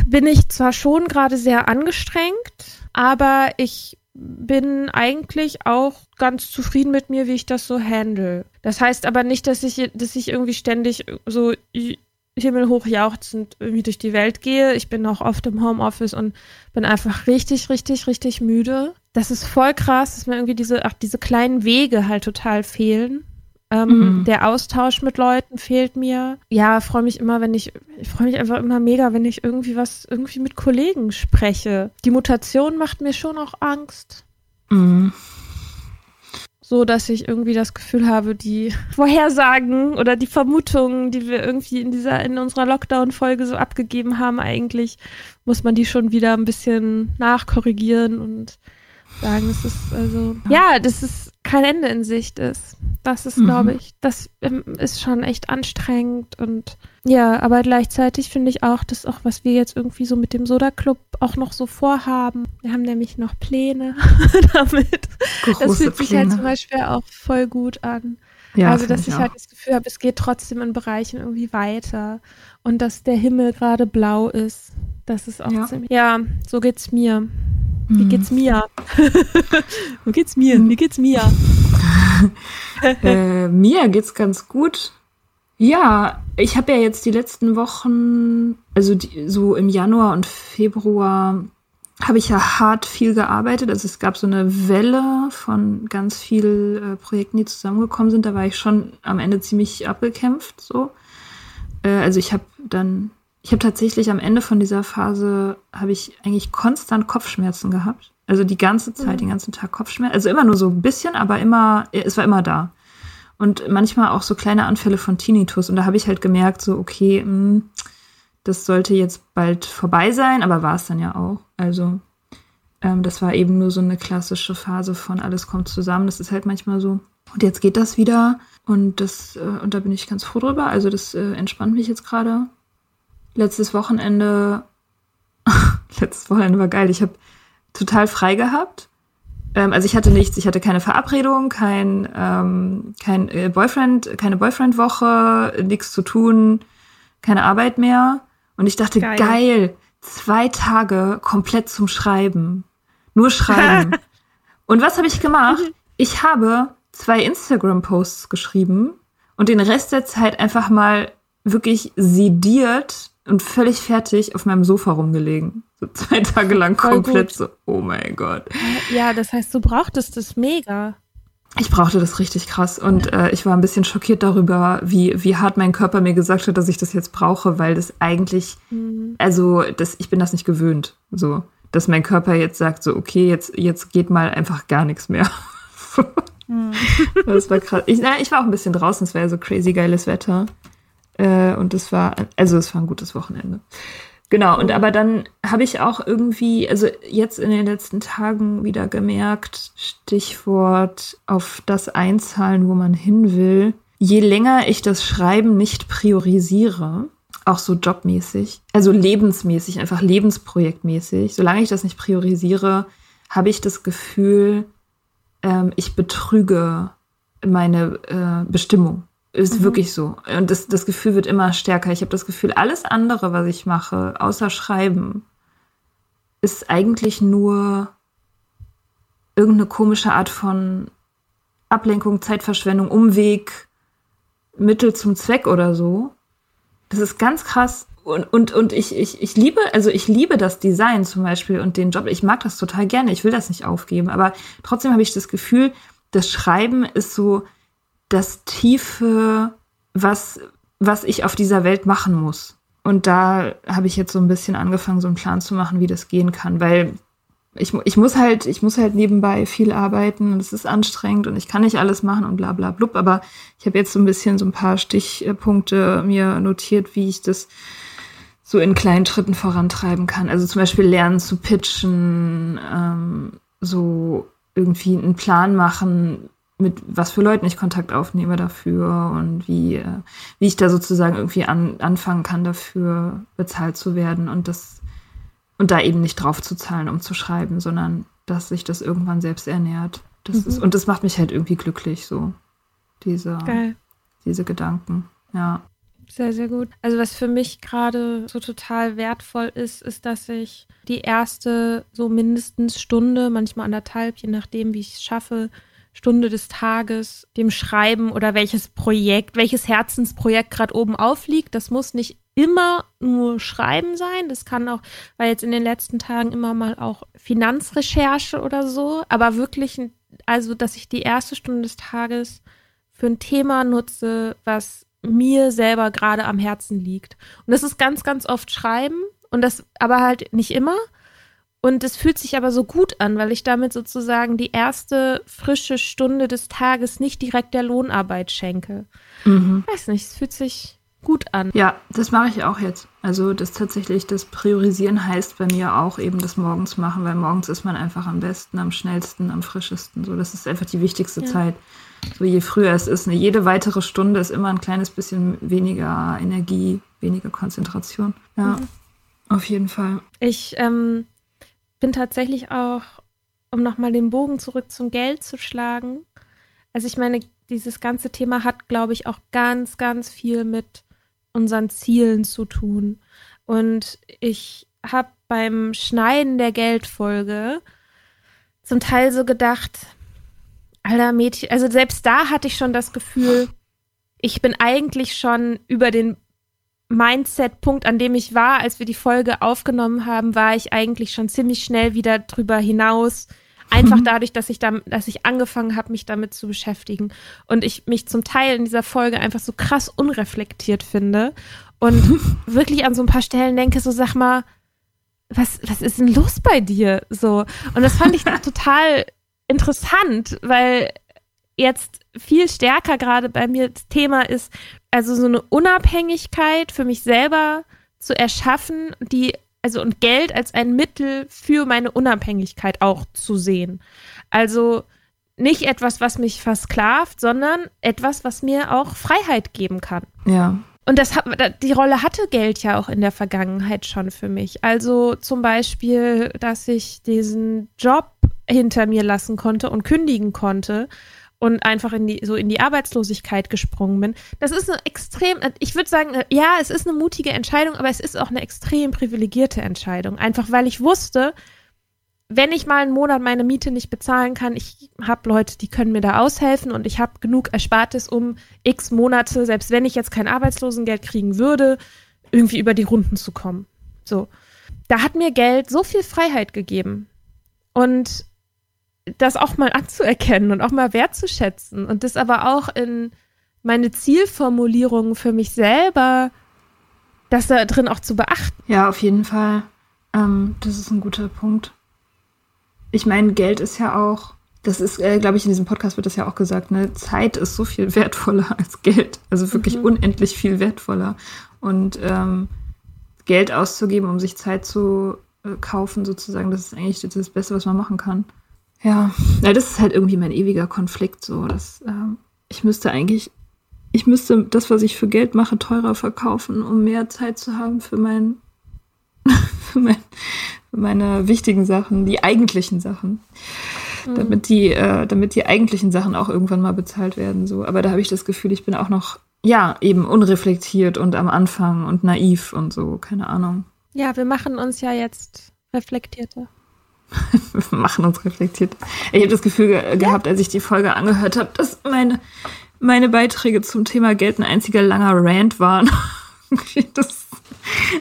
bin ich zwar schon gerade sehr angestrengt, aber ich bin eigentlich auch ganz zufrieden mit mir, wie ich das so handle. Das heißt aber nicht, dass ich, dass ich irgendwie ständig so himmelhoch jauchzend irgendwie durch die Welt gehe. Ich bin auch oft im Homeoffice und bin einfach richtig, richtig, richtig müde. Das ist voll krass, dass mir irgendwie diese, ach, diese kleinen Wege halt total fehlen. Ähm, mhm. Der Austausch mit Leuten fehlt mir. Ja, freue mich immer, wenn ich, ich freue mich einfach immer mega, wenn ich irgendwie was, irgendwie mit Kollegen spreche. Die Mutation macht mir schon auch Angst. Mhm so dass ich irgendwie das Gefühl habe, die Vorhersagen oder die Vermutungen, die wir irgendwie in dieser, in unserer Lockdown-Folge so abgegeben haben, eigentlich muss man die schon wieder ein bisschen nachkorrigieren und sagen, es ist also, ja, das ist kein Ende in Sicht ist. Das ist, mhm. glaube ich, das ähm, ist schon echt anstrengend und ja, aber gleichzeitig finde ich auch, dass auch, was wir jetzt irgendwie so mit dem Soda Club auch noch so vorhaben. Wir haben nämlich noch Pläne damit. Große das fühlt sich Pläne. halt zum Beispiel auch voll gut an. Ja, also, dass ich, ich halt das Gefühl habe, es geht trotzdem in Bereichen irgendwie weiter und dass der Himmel gerade blau ist. Das ist auch ja. ziemlich. Ja, so geht's mir. Wie geht's mhm. mir? Wie geht's mir? Wie geht's mir? äh, mir geht's ganz gut. Ja, ich habe ja jetzt die letzten Wochen, also die, so im Januar und Februar, habe ich ja hart viel gearbeitet. Also es gab so eine Welle von ganz vielen äh, Projekten, die zusammengekommen sind. Da war ich schon am Ende ziemlich abgekämpft. So, äh, also ich habe dann, ich habe tatsächlich am Ende von dieser Phase habe ich eigentlich konstant Kopfschmerzen gehabt. Also die ganze Zeit, mhm. den ganzen Tag Kopfschmerzen. Also immer nur so ein bisschen, aber immer, es war immer da und manchmal auch so kleine Anfälle von Tinnitus. Und da habe ich halt gemerkt, so, okay, mh, hm, das sollte jetzt bald vorbei sein, aber war es dann ja auch. Also, ähm, das war eben nur so eine klassische Phase von alles kommt zusammen. Das ist halt manchmal so. Und jetzt geht das wieder. Und das, äh, und da bin ich ganz froh drüber. Also, das äh, entspannt mich jetzt gerade. Letztes Wochenende, letztes Wochenende war geil. Ich habe total frei gehabt ähm, also ich hatte nichts, ich hatte keine Verabredung, kein, ähm, kein äh, Boyfriend, keine Boyfriend-Woche, nichts zu tun, keine Arbeit mehr. Und ich dachte, geil, geil zwei Tage komplett zum Schreiben. Nur schreiben. und was habe ich gemacht? Ich habe zwei Instagram-Posts geschrieben und den Rest der Zeit einfach mal wirklich sediert und völlig fertig auf meinem Sofa rumgelegen. So zwei Tage lang Voll komplett gut. so, oh mein Gott. Ja, das heißt, du brauchtest das mega. Ich brauchte das richtig krass und äh, ich war ein bisschen schockiert darüber, wie, wie hart mein Körper mir gesagt hat, dass ich das jetzt brauche, weil das eigentlich, mhm. also das, ich bin das nicht gewöhnt, so, dass mein Körper jetzt sagt, so, okay, jetzt, jetzt geht mal einfach gar nichts mehr. mhm. Das war krass. Ich, na, ich war auch ein bisschen draußen, es war ja so crazy geiles Wetter. Äh, und es war, also es war ein gutes Wochenende. Genau, und aber dann habe ich auch irgendwie, also jetzt in den letzten Tagen wieder gemerkt, Stichwort auf das einzahlen, wo man hin will. Je länger ich das Schreiben nicht priorisiere, auch so jobmäßig, also lebensmäßig, einfach lebensprojektmäßig, solange ich das nicht priorisiere, habe ich das Gefühl, ähm, ich betrüge meine äh, Bestimmung. Ist mhm. wirklich so. Und das, das Gefühl wird immer stärker. Ich habe das Gefühl, alles andere, was ich mache, außer Schreiben, ist eigentlich nur irgendeine komische Art von Ablenkung, Zeitverschwendung, Umweg, Mittel zum Zweck oder so. Das ist ganz krass. Und, und, und ich, ich, ich liebe, also ich liebe das Design zum Beispiel und den Job. Ich mag das total gerne. Ich will das nicht aufgeben. Aber trotzdem habe ich das Gefühl, das Schreiben ist so das Tiefe, was, was ich auf dieser Welt machen muss. Und da habe ich jetzt so ein bisschen angefangen, so einen Plan zu machen, wie das gehen kann, weil ich, ich muss halt, ich muss halt nebenbei viel arbeiten und es ist anstrengend und ich kann nicht alles machen und bla bla blub. Aber ich habe jetzt so ein bisschen so ein paar Stichpunkte mir notiert, wie ich das so in kleinen Schritten vorantreiben kann. Also zum Beispiel lernen zu pitchen, ähm, so irgendwie einen Plan machen, mit was für Leuten ich Kontakt aufnehme dafür und wie, äh, wie ich da sozusagen irgendwie an, anfangen kann, dafür bezahlt zu werden und das und da eben nicht drauf zu zahlen, um zu schreiben, sondern dass sich das irgendwann selbst ernährt. Das mhm. ist, und das macht mich halt irgendwie glücklich, so diese, diese Gedanken. Ja. Sehr, sehr gut. Also was für mich gerade so total wertvoll ist, ist, dass ich die erste so mindestens Stunde, manchmal anderthalb, je nachdem, wie ich es schaffe, Stunde des Tages dem Schreiben oder welches Projekt, welches Herzensprojekt gerade oben aufliegt. Das muss nicht immer nur Schreiben sein. Das kann auch, weil jetzt in den letzten Tagen immer mal auch Finanzrecherche oder so, aber wirklich, also dass ich die erste Stunde des Tages für ein Thema nutze, was mir selber gerade am Herzen liegt. Und das ist ganz, ganz oft Schreiben und das aber halt nicht immer. Und es fühlt sich aber so gut an, weil ich damit sozusagen die erste frische Stunde des Tages nicht direkt der Lohnarbeit schenke. Mhm. Weiß nicht, es fühlt sich gut an. Ja, das mache ich auch jetzt. Also das tatsächlich, das Priorisieren heißt bei mir auch eben das morgens machen, weil morgens ist man einfach am besten, am schnellsten, am frischesten. So, das ist einfach die wichtigste ja. Zeit. So je früher es ist, ne, jede weitere Stunde ist immer ein kleines bisschen weniger Energie, weniger Konzentration. Ja, mhm. auf jeden Fall. Ich ähm, bin tatsächlich auch, um nochmal den Bogen zurück zum Geld zu schlagen. Also ich meine, dieses ganze Thema hat, glaube ich, auch ganz, ganz viel mit unseren Zielen zu tun. Und ich habe beim Schneiden der Geldfolge zum Teil so gedacht, alter Mädchen, also selbst da hatte ich schon das Gefühl, ich bin eigentlich schon über den Mindset-Punkt, an dem ich war, als wir die Folge aufgenommen haben, war ich eigentlich schon ziemlich schnell wieder drüber hinaus. Einfach mhm. dadurch, dass ich da, dass ich angefangen habe, mich damit zu beschäftigen. Und ich mich zum Teil in dieser Folge einfach so krass unreflektiert finde. Und wirklich an so ein paar Stellen denke, so sag mal, was, was ist denn los bei dir? So. Und das fand ich total interessant, weil jetzt viel stärker gerade bei mir das Thema ist, also so eine Unabhängigkeit für mich selber zu erschaffen, die also und Geld als ein Mittel für meine Unabhängigkeit auch zu sehen. Also nicht etwas, was mich versklavt, sondern etwas, was mir auch Freiheit geben kann. Ja. Und das die Rolle hatte Geld ja auch in der Vergangenheit schon für mich. Also zum Beispiel, dass ich diesen Job hinter mir lassen konnte und kündigen konnte und einfach in die, so in die Arbeitslosigkeit gesprungen bin. Das ist eine extrem, ich würde sagen, ja, es ist eine mutige Entscheidung, aber es ist auch eine extrem privilegierte Entscheidung. Einfach weil ich wusste, wenn ich mal einen Monat meine Miete nicht bezahlen kann, ich habe Leute, die können mir da aushelfen und ich habe genug Erspartes, um x Monate, selbst wenn ich jetzt kein Arbeitslosengeld kriegen würde, irgendwie über die Runden zu kommen. So. Da hat mir Geld so viel Freiheit gegeben. Und das auch mal anzuerkennen und auch mal wertzuschätzen und das aber auch in meine Zielformulierungen für mich selber, das da drin auch zu beachten. Ja, auf jeden Fall. Ähm, das ist ein guter Punkt. Ich meine, Geld ist ja auch, das ist, äh, glaube ich, in diesem Podcast wird das ja auch gesagt, ne, Zeit ist so viel wertvoller als Geld. Also wirklich mhm. unendlich viel wertvoller. Und ähm, Geld auszugeben, um sich Zeit zu äh, kaufen, sozusagen, das ist eigentlich das Beste, was man machen kann. Ja, ja, das ist halt irgendwie mein ewiger Konflikt. So, dass, ähm, ich müsste eigentlich, ich müsste das, was ich für Geld mache, teurer verkaufen, um mehr Zeit zu haben für mein, für, mein, für meine wichtigen Sachen, die eigentlichen Sachen. mhm. damit die, äh, damit die eigentlichen Sachen auch irgendwann mal bezahlt werden. So. Aber da habe ich das Gefühl, ich bin auch noch, ja, eben unreflektiert und am Anfang und naiv und so, keine Ahnung. Ja, wir machen uns ja jetzt reflektierter. Wir machen uns reflektiert. Ich habe das Gefühl ge gehabt, als ich die Folge angehört habe, dass meine, meine Beiträge zum Thema Geld ein einziger langer Rant waren. das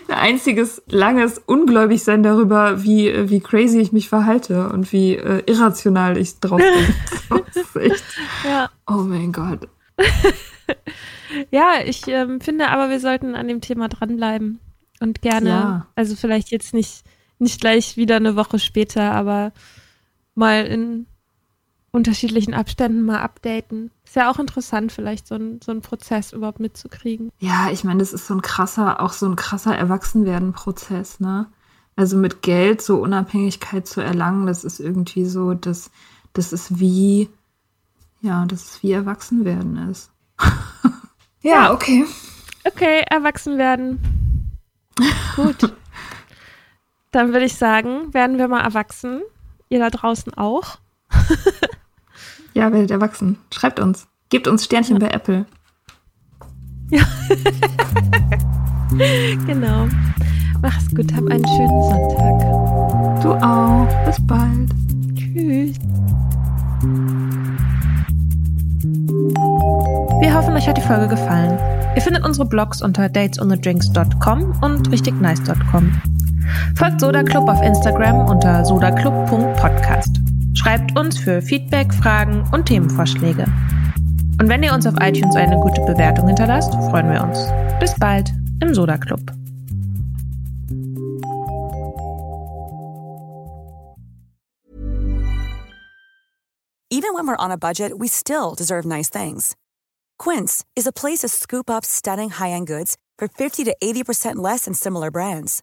ein einziges langes Ungläubigsein darüber, wie, wie crazy ich mich verhalte und wie äh, irrational ich drauf bin. Echt. Ja. Oh mein Gott. ja, ich ähm, finde aber, wir sollten an dem Thema dranbleiben und gerne, ja. also vielleicht jetzt nicht, nicht gleich wieder eine Woche später, aber mal in unterschiedlichen Abständen mal updaten. Ist ja auch interessant, vielleicht so ein, so ein Prozess überhaupt mitzukriegen. Ja, ich meine, das ist so ein krasser, auch so ein krasser Erwachsenwerden-Prozess, ne? Also mit Geld so Unabhängigkeit zu erlangen, das ist irgendwie so, das, das ist wie, ja, das ist wie Erwachsenwerden ist. ja, okay. Okay, Erwachsenwerden. Gut. Dann würde ich sagen, werden wir mal erwachsen. Ihr da draußen auch. Ja, werdet erwachsen. Schreibt uns. Gebt uns Sternchen ja. bei Apple. Ja. genau. Mach's gut, hab einen schönen Sonntag. Du auch. Bis bald. Tschüss. Wir hoffen, euch hat die Folge gefallen. Ihr findet unsere Blogs unter datesonthedrinks.com und richtignice.com. Folgt Soda Club auf Instagram unter sodaclub.podcast. Schreibt uns für Feedback, Fragen und Themenvorschläge. Und wenn ihr uns auf iTunes eine gute Bewertung hinterlasst, freuen wir uns. Bis bald im Soda Club. Even when we're on a budget, we still deserve nice things. Quince is a place to scoop up stunning high-end goods for 50 to 80% less than similar brands.